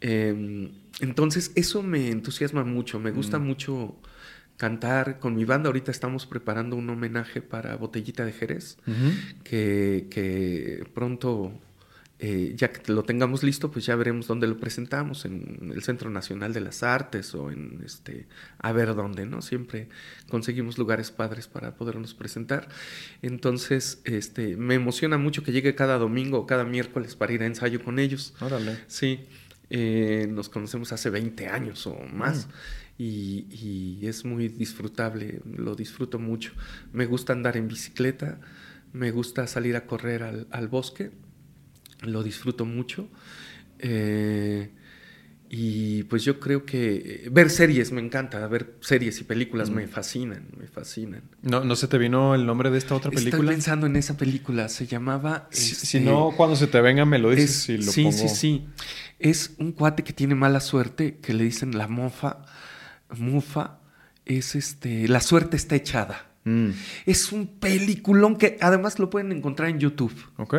Eh, entonces, eso me entusiasma mucho, me gusta Mm. mucho cantar con mi banda. Ahorita estamos preparando un homenaje para Botellita de Jerez, que, que pronto, eh, ya que lo tengamos listo, pues ya veremos dónde lo presentamos, en el Centro Nacional de las Artes o en este, a ver dónde, ¿no? Siempre conseguimos lugares padres para podernos presentar. Entonces, este, me emociona mucho que llegue cada domingo o cada miércoles para ir a ensayo con ellos. Órale. Sí, eh, nos conocemos hace 20 años o más Mm. Y, y es muy disfrutable, lo disfruto mucho. Me gusta andar en bicicleta, me gusta salir a correr al, al bosque, lo disfruto mucho. Eh, y pues yo creo que eh, ver series me encanta, ver series y películas Mm. me fascinan, me fascinan. ¿No, ¿No se te vino el nombre de esta otra Estoy película? pensando en esa película, se llamaba... Si, este, si no, cuando se te venga me lo dices es- y lo sí, pongo. sí, sí. Es un cuate que tiene mala suerte, que le dicen la mofa, mufa, es este, la suerte está echada. Mm, Es un peliculón que además lo pueden encontrar en YouTube, ok.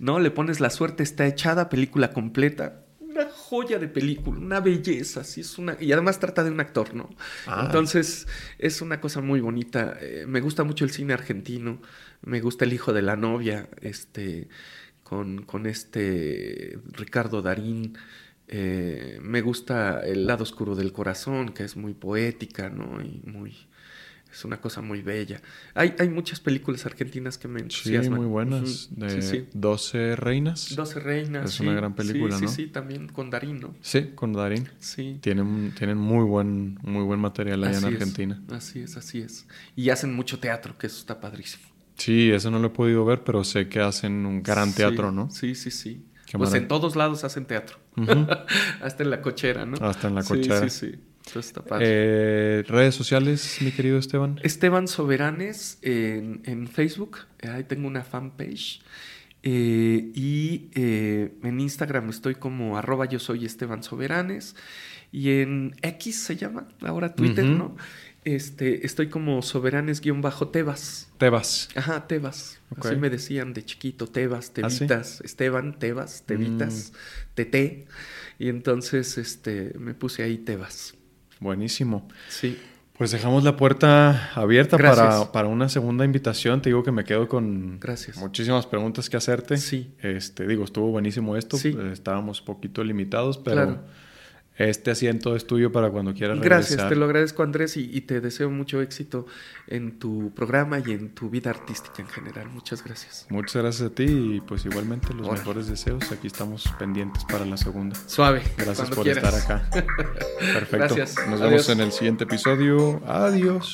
¿no? Le pones la suerte está echada, película completa. Una joya de película, una belleza, sí, es una... Y además trata de un actor, ¿no? Ah. Entonces, es una cosa muy bonita. Eh, me gusta mucho el cine argentino, me gusta El hijo de la novia, este, con, con este Ricardo Darín. Eh, me gusta El lado oscuro del corazón, que es muy poética, ¿no? Y muy... Es una cosa muy bella. Hay, hay muchas películas argentinas que me Sí, entusiasman. muy buenas. De sí, sí. 12 reinas. Doce reinas. Es una sí, gran película, sí, ¿no? Sí, sí, también con Darín, ¿no? Sí, con Darín. Sí. Tienen, tienen muy buen, muy buen material allá Así en es, Argentina. así es, así es. Y hacen mucho teatro, que eso está padrísimo. Sí, eso no lo he podido ver, pero sé que hacen un gran Sí, teatro, ¿no? Sí, sí, sí. Qué pues maravilla. en todos lados hacen teatro. [laughs] Hasta en la cochera, ¿no? Hasta en la Sí, cochera. Sí, sí. Entonces está padre. Eh, redes sociales, mi querido Esteban. Esteban Soberanes en, en Facebook. eh, Ahí tengo una fanpage. Eh, y eh, en Instagram estoy como arroba yo soy Esteban Soberanes. Y en X se llama, ahora Twitter. ¿no? Este, estoy como Soberanes-Tebas. Tebas. Ajá, Tebas. Ok. Así me decían de chiquito, Tebas, ¿Ah, sí? Tevitas, Esteban, Tebas, Tevitas, Tete. Y entonces este, me puse ahí Tebas. Buenísimo. Sí. Pues dejamos la puerta abierta para, para una segunda invitación. Te digo que me quedo con Gracias. muchísimas preguntas que hacerte. Sí. Este, digo, estuvo buenísimo esto. Sí. Estábamos poquito limitados, pero Claro. Este asiento es tuyo para cuando quieras Gracias, regresar. te lo agradezco Andrés y, y te deseo mucho éxito en tu programa y en tu vida artística en general. Muchas gracias. Muchas gracias a ti y pues igualmente los mejores deseos. Aquí estamos pendientes para la segunda. Suave. Gracias por quieras. estar acá. [laughs] Perfecto. Gracias. Nos Adiós. vemos en el siguiente episodio. Adiós.